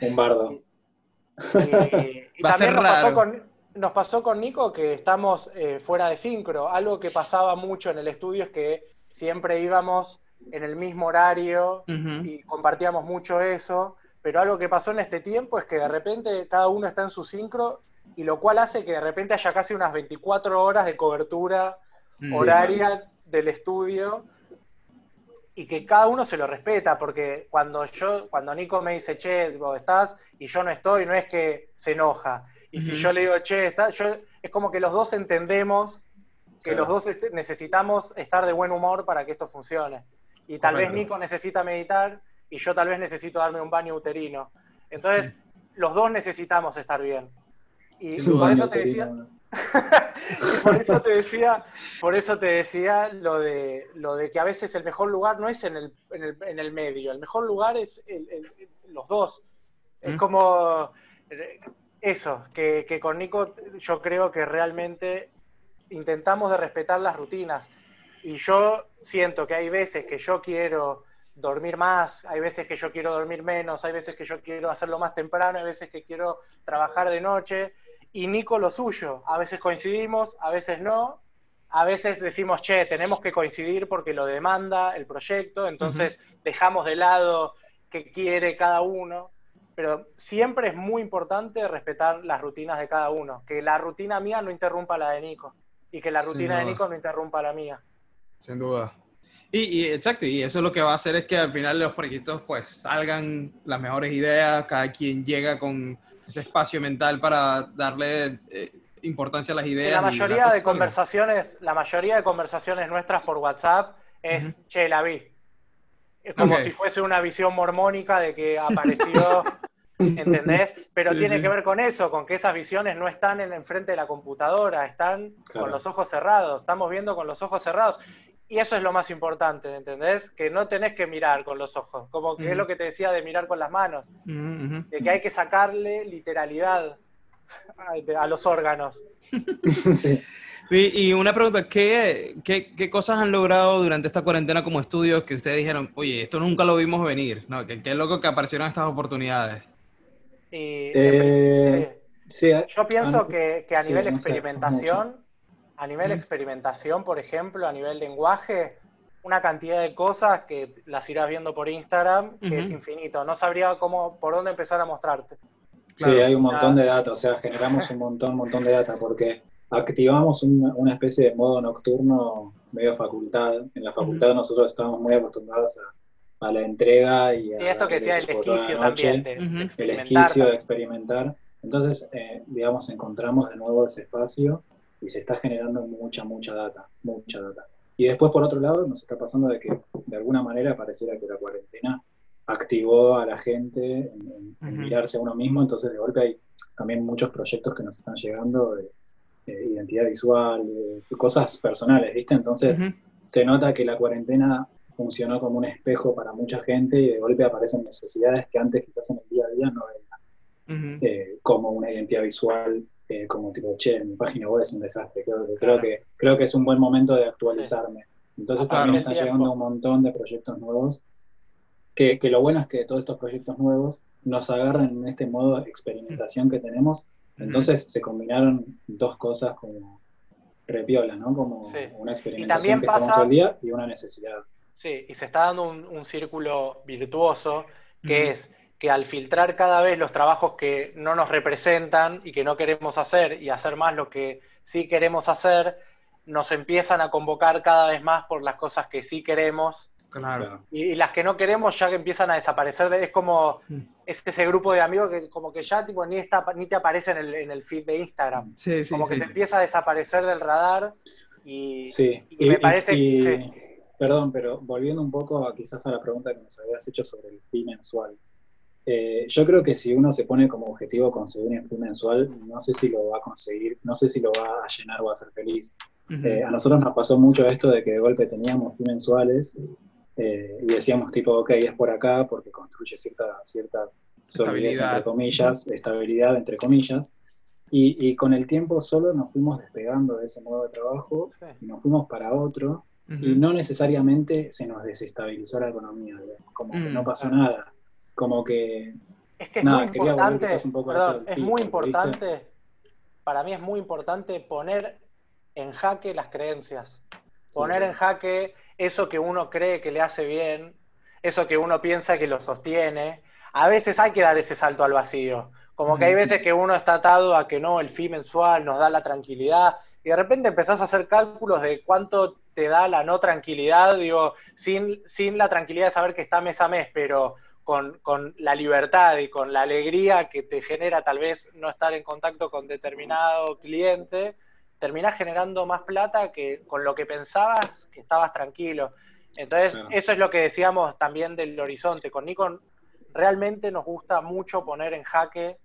Un bardo. Y, también nos pasó, con, nos pasó, con, Nico que estamos eh, fuera de sincro. Algo que pasaba mucho en el estudio es que siempre íbamos en el mismo horario y compartíamos mucho eso, pero algo que pasó en este tiempo es que de repente cada uno está en su sincro y lo cual hace que de repente haya casi unas 24 horas de cobertura horaria del estudio y que cada uno se lo respeta, porque cuando yo, cuando Nico me dice, che, vos estás, y yo no estoy, no es que se enoja. Y si yo le digo, che, estás, yo, es como que los dos entendemos que los dos necesitamos estar de buen humor para que esto funcione. Y tal vez Nico necesita meditar y yo tal vez necesito darme un baño uterino. Entonces, los dos necesitamos estar bien. Y por eso te decía... por eso te decía, por eso te decía lo de, lo de que a veces el mejor lugar no es en el, en el, en el medio, el mejor lugar es los dos. Es mm. como eh, eso, que, que, con Nico yo creo que realmente intentamos de respetar las rutinas. Y yo siento que hay veces que yo quiero dormir más, hay veces que yo quiero dormir menos, hay veces que yo quiero hacerlo más temprano, hay veces que quiero trabajar de noche. Y Nico lo suyo. A veces coincidimos, a veces no. A veces decimos, che, tenemos que coincidir porque lo demanda el proyecto, entonces dejamos de lado qué quiere cada uno. Pero siempre es muy importante respetar las rutinas de cada uno, que la rutina mía no interrumpa la de Nico y que la rutina de Nico no interrumpa la mía. Sin duda. Y, exacto, y eso lo que va a hacer es que al final de los proyectos pues salgan las mejores ideas, cada quien llega con ese espacio mental para darle eh, importancia a las ideas. la mayoría de conversaciones, la mayoría de conversaciones nuestras por WhatsApp es, che, la vi. Es como si fuese una visión mormónica de que apareció, *laughs* ¿entendés? Pero tiene que ver con eso, con que esas visiones no están en enfrente de la computadora, están con los ojos cerrados, estamos viendo con los ojos cerrados. Y eso es lo más importante, ¿entendés? Que no tenés que mirar con los ojos, como que es lo que te decía de mirar con las manos, de que hay que sacarle literalidad a, los órganos. *laughs* sí. y, una pregunta, ¿qué, ¿qué, cosas han logrado durante esta cuarentena como estudios que ustedes dijeron, oye, esto nunca lo vimos venir, ¿no? Qué, qué loco que aparecieron estas oportunidades. Eh, Yo pienso que, a nivel experimentación, a nivel experimentación, por ejemplo, a nivel lenguaje, una cantidad de cosas que las irás viendo por Instagram, que es infinito. No sabría cómo, por dónde empezar a mostrarte. sí, hay un montón de data, o sea, generamos un montón, un montón de data, porque activamos una, especie de modo nocturno medio facultad. En la facultad nosotros estábamos muy acostumbrados a, la entrega y a... esto que decía el esquicio también. el esquicio de experimentar. Entonces, eh, digamos, encontramos de nuevo ese espacio y se está generando mucha, mucha data, mucha data. Y después, por otro lado, nos está pasando de que de alguna manera pareciera que la cuarentena activó a la gente en, mirarse a uno mismo, entonces de golpe hay también muchos proyectos que nos están llegando de, identidad visual, cosas personales, ¿viste? Entonces se nota que la cuarentena funcionó como un espejo para mucha gente y de golpe aparecen necesidades que antes quizás en el día a día no veían, eh, como una identidad visual eh, como tipo, che, mi página web es un desastre, creo, creo, que, creo que es un buen momento de actualizarme. Entonces también están llegando un montón de proyectos nuevos, que, que, lo bueno es que todos estos proyectos nuevos nos agarran en este modo de experimentación que tenemos, entonces se combinaron dos cosas como repiola, ¿no? Como una experimentación que estamos todo el día y una necesidad. Sí, y se está dando un, un círculo virtuoso que es que al filtrar cada vez los trabajos que no nos representan y que no queremos hacer y hacer más lo que sí queremos hacer, nos empiezan a convocar cada vez más por las cosas que sí queremos. Claro. Y, las que no queremos ya que empiezan a desaparecer. Es como mm. ese grupo de amigos que como que ya tipo, ni, está, ni te aparece en el, en el feed de Instagram. Sí, sí, como que se empieza a desaparecer del radar y, sí. y, me parece Perdón, pero volviendo un poco a, quizás a la pregunta que nos habías hecho sobre el feed mensual. Eh, yo creo que si uno se pone como objetivo conseguir un fin mensual, no sé si lo va a conseguir, no sé si lo va a llenar o a ser feliz. Eh, a nosotros nos pasó mucho esto de que de golpe teníamos fin mensuales eh, y decíamos tipo, ok, es por acá porque construye cierta, cierta solidez, entre comillas, estabilidad, entre comillas. Y, con el tiempo solo nos fuimos despegando de ese modo de trabajo y nos fuimos para otro y no necesariamente se nos desestabilizó la economía, como que no mm, pasó nada como que... Es que es muy importante, es muy importante, para mí es muy importante poner en jaque las creencias, poner en jaque eso que uno cree que le hace bien, eso que uno piensa que lo sostiene. A veces hay que dar ese salto al vacío, como que hay veces que uno está atado a que no, el fin mensual nos da la tranquilidad, y de repente empezás a hacer cálculos de cuánto te da la no tranquilidad, digo, sin, sin la tranquilidad de saber que está mes a mes, pero con, la libertad y con la alegría que te genera tal vez no estar en contacto con determinado cliente, terminás generando más plata que con lo que pensabas que estabas tranquilo. Entonces, eso es lo que decíamos también del horizonte. Con Nikon realmente nos gusta mucho poner en jaque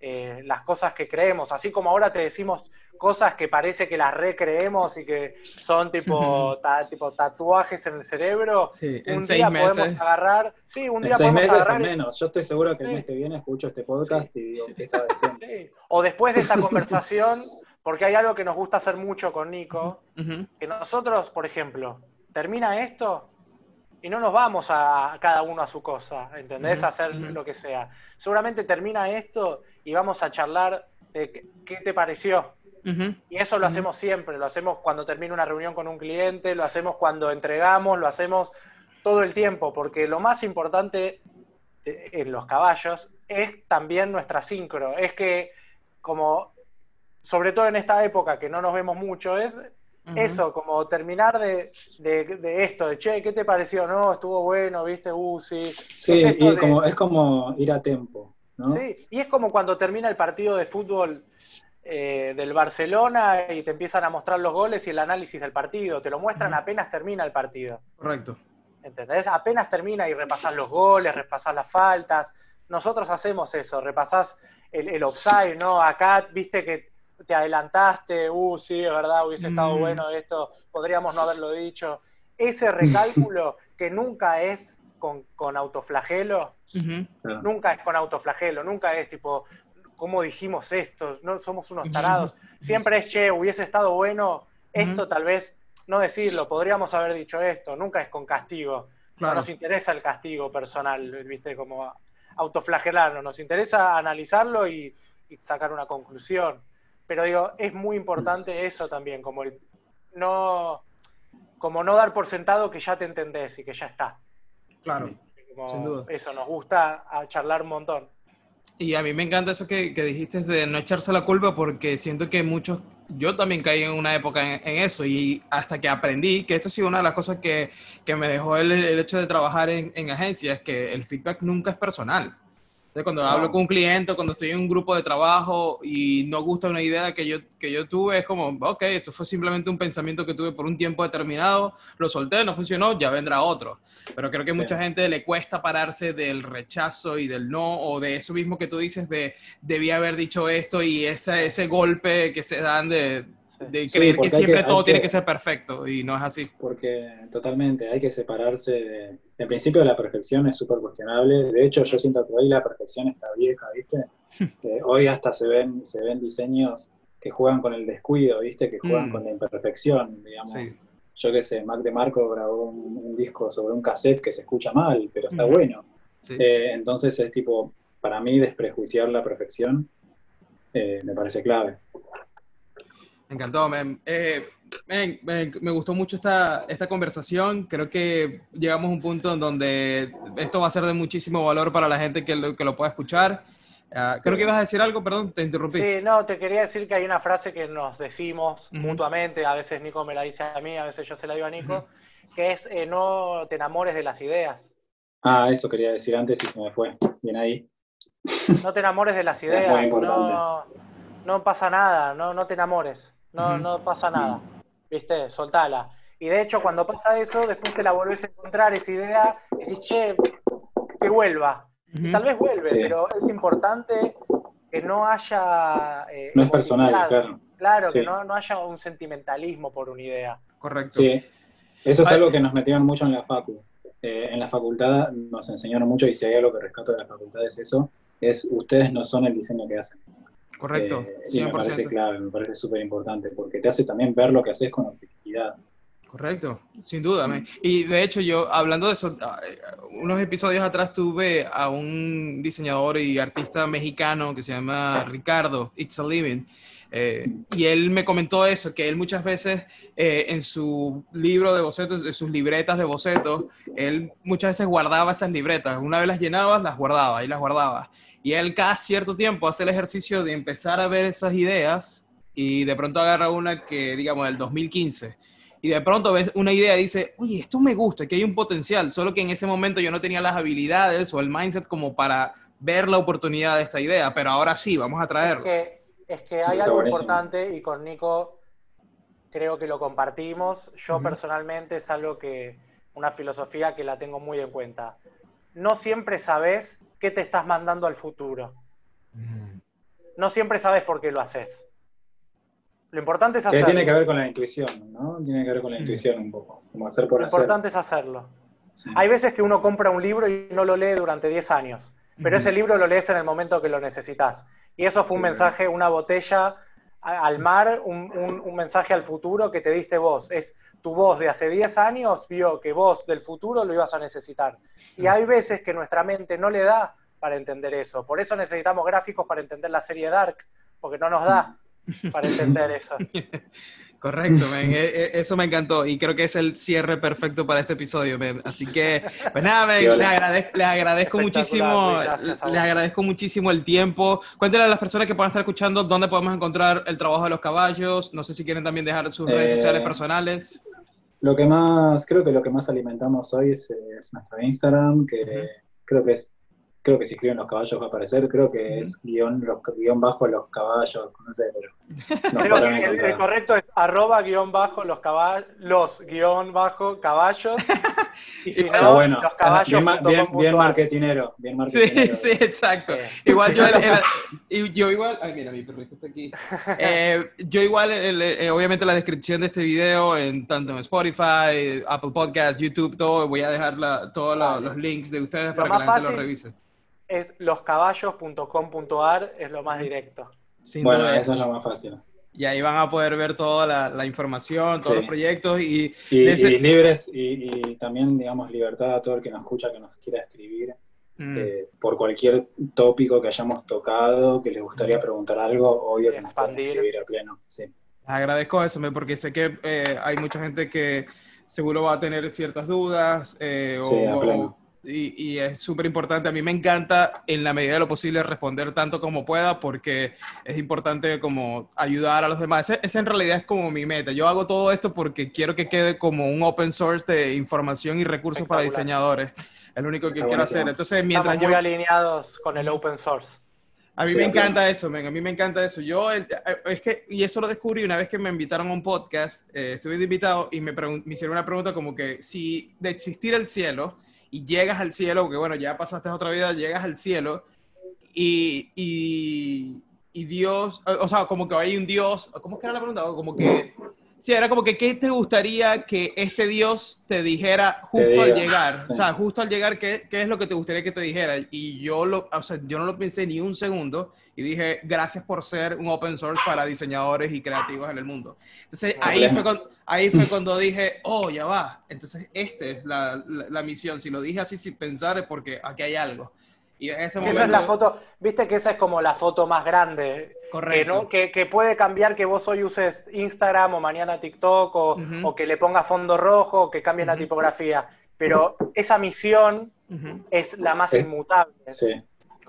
eh, las cosas que creemos, así como ahora te decimos cosas que parece que las recreemos y que son tipo, *laughs* tipo tatuajes en el cerebro, un día podemos agarrar, sí, un día podemos agarrar menos. Yo estoy seguro que el mes que viene escucho este podcast y digo que está O después de esta conversación, porque hay algo que nos gusta hacer mucho con Nico, que nosotros, por ejemplo, termina esto y no nos vamos a, cada uno a su cosa, ¿entendés? A hacer lo que sea. Seguramente termina esto y vamos a charlar de qué te pareció. Y eso lo hacemos siempre, lo hacemos cuando termina una reunión con un cliente, lo hacemos cuando entregamos, lo hacemos todo el tiempo, porque lo más importante en los caballos es también nuestra sincro, es que como, sobre todo en esta época que no nos vemos mucho, es eso, como terminar de, esto, de che, ¿qué te pareció? No, estuvo bueno, viste, uh, sí. Sí, es, como, es como ir a tiempo. ¿no? Sí, y es como cuando termina el partido de fútbol eh, del Barcelona y te empiezan a mostrar los goles y el análisis del partido. Te lo muestran apenas termina el partido. Correcto. ¿Entendés? Apenas termina y repasás los goles, repasás las faltas. Nosotros hacemos eso, repasás el, el offside, ¿no? Acá, viste que te adelantaste, uh, sí, es verdad, hubiese estado mm. bueno esto, podríamos no haberlo dicho. Ese recálculo *laughs* que nunca es con, autoflagelo, nunca es con autoflagelo, nunca es tipo, ¿cómo dijimos esto? No somos unos tarados. Siempre es, che, hubiese estado bueno esto, tal vez no decirlo, podríamos haber dicho esto, nunca es con castigo. No nos interesa el castigo personal, ¿viste? Como autoflagelarnos, nos interesa analizarlo y, y sacar una conclusión. Pero digo, es muy importante eso también, como el no, como no dar por sentado que ya te entendés y que ya está. Claro, Como sin duda. Eso, nos gusta charlar un montón. Y a mí me encanta eso que, que dijiste de no echarse la culpa porque siento que muchos, yo también caí en una época en, eso y hasta que aprendí, que esto ha sido una de las cosas que, que me dejó el, el hecho de trabajar en, en agencias, que el feedback nunca es personal. Entonces, cuando hablo con un cliente, cuando estoy en un grupo de trabajo y no gusta una idea que yo, que yo tuve, es como, ok, esto fue simplemente un pensamiento que tuve por un tiempo determinado, lo solté, no funcionó, ya vendrá otro. Pero creo que a Sí. mucha gente le cuesta pararse del rechazo y del no, o de eso mismo que tú dices de debía haber dicho esto y ese, ese golpe que se dan de, de Sí, creer que siempre que- todo tiene que- que ser perfecto y no es así. Porque totalmente hay que separarse. de- En principio, la perfección es súper cuestionable. De hecho, yo siento que hoy la perfección está vieja, ¿viste? Que hoy hasta se ven, se ven diseños que juegan con el descuido, ¿viste? Que juegan Mm. con la imperfección, digamos. Sí. Yo qué sé, Mac de Marco grabó un, un disco sobre un cassette que se escucha mal, pero está Ujú. bueno. Sí. Eh, entonces es tipo, para mí, desprejuiciar la perfección eh, me parece clave. Encantó, me, eh, me, me- me gustó mucho esta, esta conversación. Creo que llegamos a un punto en donde esto va a ser de muchísimo valor para la gente que lo, que lo pueda escuchar. Ah, creo que ibas a decir algo, perdón, te interrumpí. Sí, no, te quería decir que hay una frase que nos decimos mutuamente, a veces Nico me la dice a mí, a veces yo se la digo a Nico, que es eh, no te enamores de las ideas. Ah, eso quería decir antes y se me fue. Bien ahí. No te enamores de las *laughs* ideas, no, no pasa nada, no, no te enamores, no, no pasa nada, ¿viste? Soltala. Y de hecho, cuando pasa eso, después te la volvés a encontrar esa idea, decís, che, que vuelva. Tal vez vuelve, Sí. pero es importante que no haya... eh, No es personal, claro. Claro, Sí. que no, no haya un sentimentalismo por una idea. Correcto. Sí, eso es Ay. algo que nos metieron mucho en la facu. Eh, en la facultad nos enseñaron mucho y si hay algo que rescato de la facultad es eso, es ustedes no son el diseño que hacen. Correcto. Eh, y me parece 100%. clave, me parece súper importante porque te hace también ver lo que haces con objetividad. Correcto, sin duda. man. Y de hecho, yo hablando de eso, ah, eh, unos episodios atrás tuve a un diseñador y artista mexicano que se llama Ricardo It's a Living. Eh, y él me comentó eso, que él muchas veces eh, en su libro de bocetos, en sus libretas de bocetos, él muchas veces guardaba esas libretas. Una vez las llenabas, las guardaba y las guardaba. Y él cada cierto tiempo hace el ejercicio de empezar a ver esas ideas y de pronto agarra una que, digamos, del 2015 y de pronto ves una idea y dice, oye, esto me gusta, que hay un potencial, solo que en ese momento yo no tenía las habilidades o el mindset como para ver la oportunidad de esta idea, pero ahora sí, vamos a traerlo. que, es que hay algo buenísimo. importante y con Nico creo que lo compartimos. Yo personalmente es algo que, una filosofía que la tengo muy en cuenta. No siempre sabes qué te estás mandando al futuro. No siempre sabes por qué lo haces. Lo importante es Que hacerlo. tiene que ver con la intuición, ¿no? Tiene que ver con la intuición un poco, como hacer por Lo hacer. importante es hacerlo. Sí. Hay veces que uno compra un libro y no lo lee durante 10 años, pero ese libro lo lees en el momento que lo necesitas. Y eso fue un Sí, mensaje, una botella al mar, un, un- un mensaje al futuro que te diste vos. Es tu voz de hace 10 años vio que vos del futuro lo ibas a necesitar. Y hay veces que nuestra mente no le da para entender eso. Por eso necesitamos gráficos para entender la serie Dark, porque no nos da para entender *laughs* eso. Correcto. E- e- eso me encantó y creo que es el cierre perfecto para este episodio. Así que, pues nada, men, Sí, hola. le, agradezco, le agradezco Espectacular, muchísimo, Luis, gracias a le vos. agradezco muchísimo el tiempo. Cuéntale a las personas que puedan estar escuchando dónde podemos encontrar el trabajo de los caballos. No sé si quieren también dejar sus redes Eh, sociales personales. Lo que más, creo que lo que más alimentamos hoy es, es nuestro Instagram, que creo que es, creo que si escriben los caballos va a aparecer, creo que es guion, los, guion bajo los caballos, no sé, pero *laughs* el, el correcto es arroba guion bajo los caballos, los guion bajo caballos. *laughs* Y si no, bueno, los caballos. bien, bien, bien ar. marketinero, bien Sí, marketinero. sí, exacto. Sí. Igual yo, el- el- *laughs* y yo igual, ay mira, mi perrito está aquí. Eh, yo igual, el- eh, obviamente la descripción de este video, en, tanto en Spotify, Apple Podcast, YouTube, todo, voy a dejar la- todos los links de ustedes Lo para que la gente fácil- lo revise. Es loscaballos.com.ar, es lo más directo. Sin Bueno, duda. eso es lo más fácil. Y ahí van a poder ver toda la, la información, todos Sí. los proyectos y Y, De ese- y libres, y, y también, digamos, libertad a todo el que nos escucha, que nos quiera escribir. mm. eh, por cualquier tópico que hayamos tocado, que les gustaría preguntar algo, obvio que nos pueden escribir a pleno. Sí. Agradezco eso, porque sé que eh, hay mucha gente que seguro va a tener ciertas dudas eh, sí, a pleno y, es súper importante. A mí me encanta en la medida de lo posible responder tanto como pueda porque es importante como ayudar a los demás. Esa, en realidad es como mi meta. Yo hago todo esto porque quiero que quede como un open source de información y recursos para diseñadores. Es lo único que quiero hacer. Entonces, mientras Estamos muy alineados con el open source. A mí me encanta eso, a mí me encanta eso. Yo, eh, es que, y eso lo descubrí una vez que me invitaron a un podcast, eh, estuve invitado y me, me hicieron una pregunta como que si de existir el cielo, y llegas al cielo, porque bueno, ya pasaste otra vida, llegas al cielo y, y, y Dios, o sea, como que hay un Dios, ¿cómo es que era la pregunta? Como que, sí, era como que, ¿qué te gustaría que este Dios te dijera justo al llegar? O sea, justo al llegar, ¿qué, ¿qué, es lo que te gustaría que te dijera? Y yo, lo, o sea, yo no lo pensé ni un segundo y dije, gracias por ser un open source para diseñadores y creativos en el mundo. Entonces ahí fue, cuando, ahí fue cuando dije, oh, ya va. Entonces esta es la, la, misión. Si lo dije así sin pensar es porque aquí hay algo. Y en ese momento... Esa es la foto, viste que esa es como la foto más grande. Correcto. Que, que, puede cambiar que vos hoy uses Instagram o mañana TikTok o, o que le pongas fondo rojo o que cambies la tipografía. Pero esa misión es la más inmutable. Sí,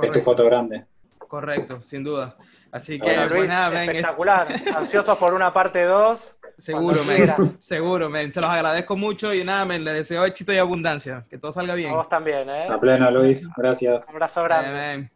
es tu foto grande. Correcto, sin duda. Así que, pues espectacular. Ansiosos por una parte 2. Seguro, men. Seguro, men. Se los agradezco mucho y nada, men. Les deseo éxito y abundancia. Que todo salga bien. A vos también, ¿eh? A pleno, Luis. Gracias. Un abrazo grande.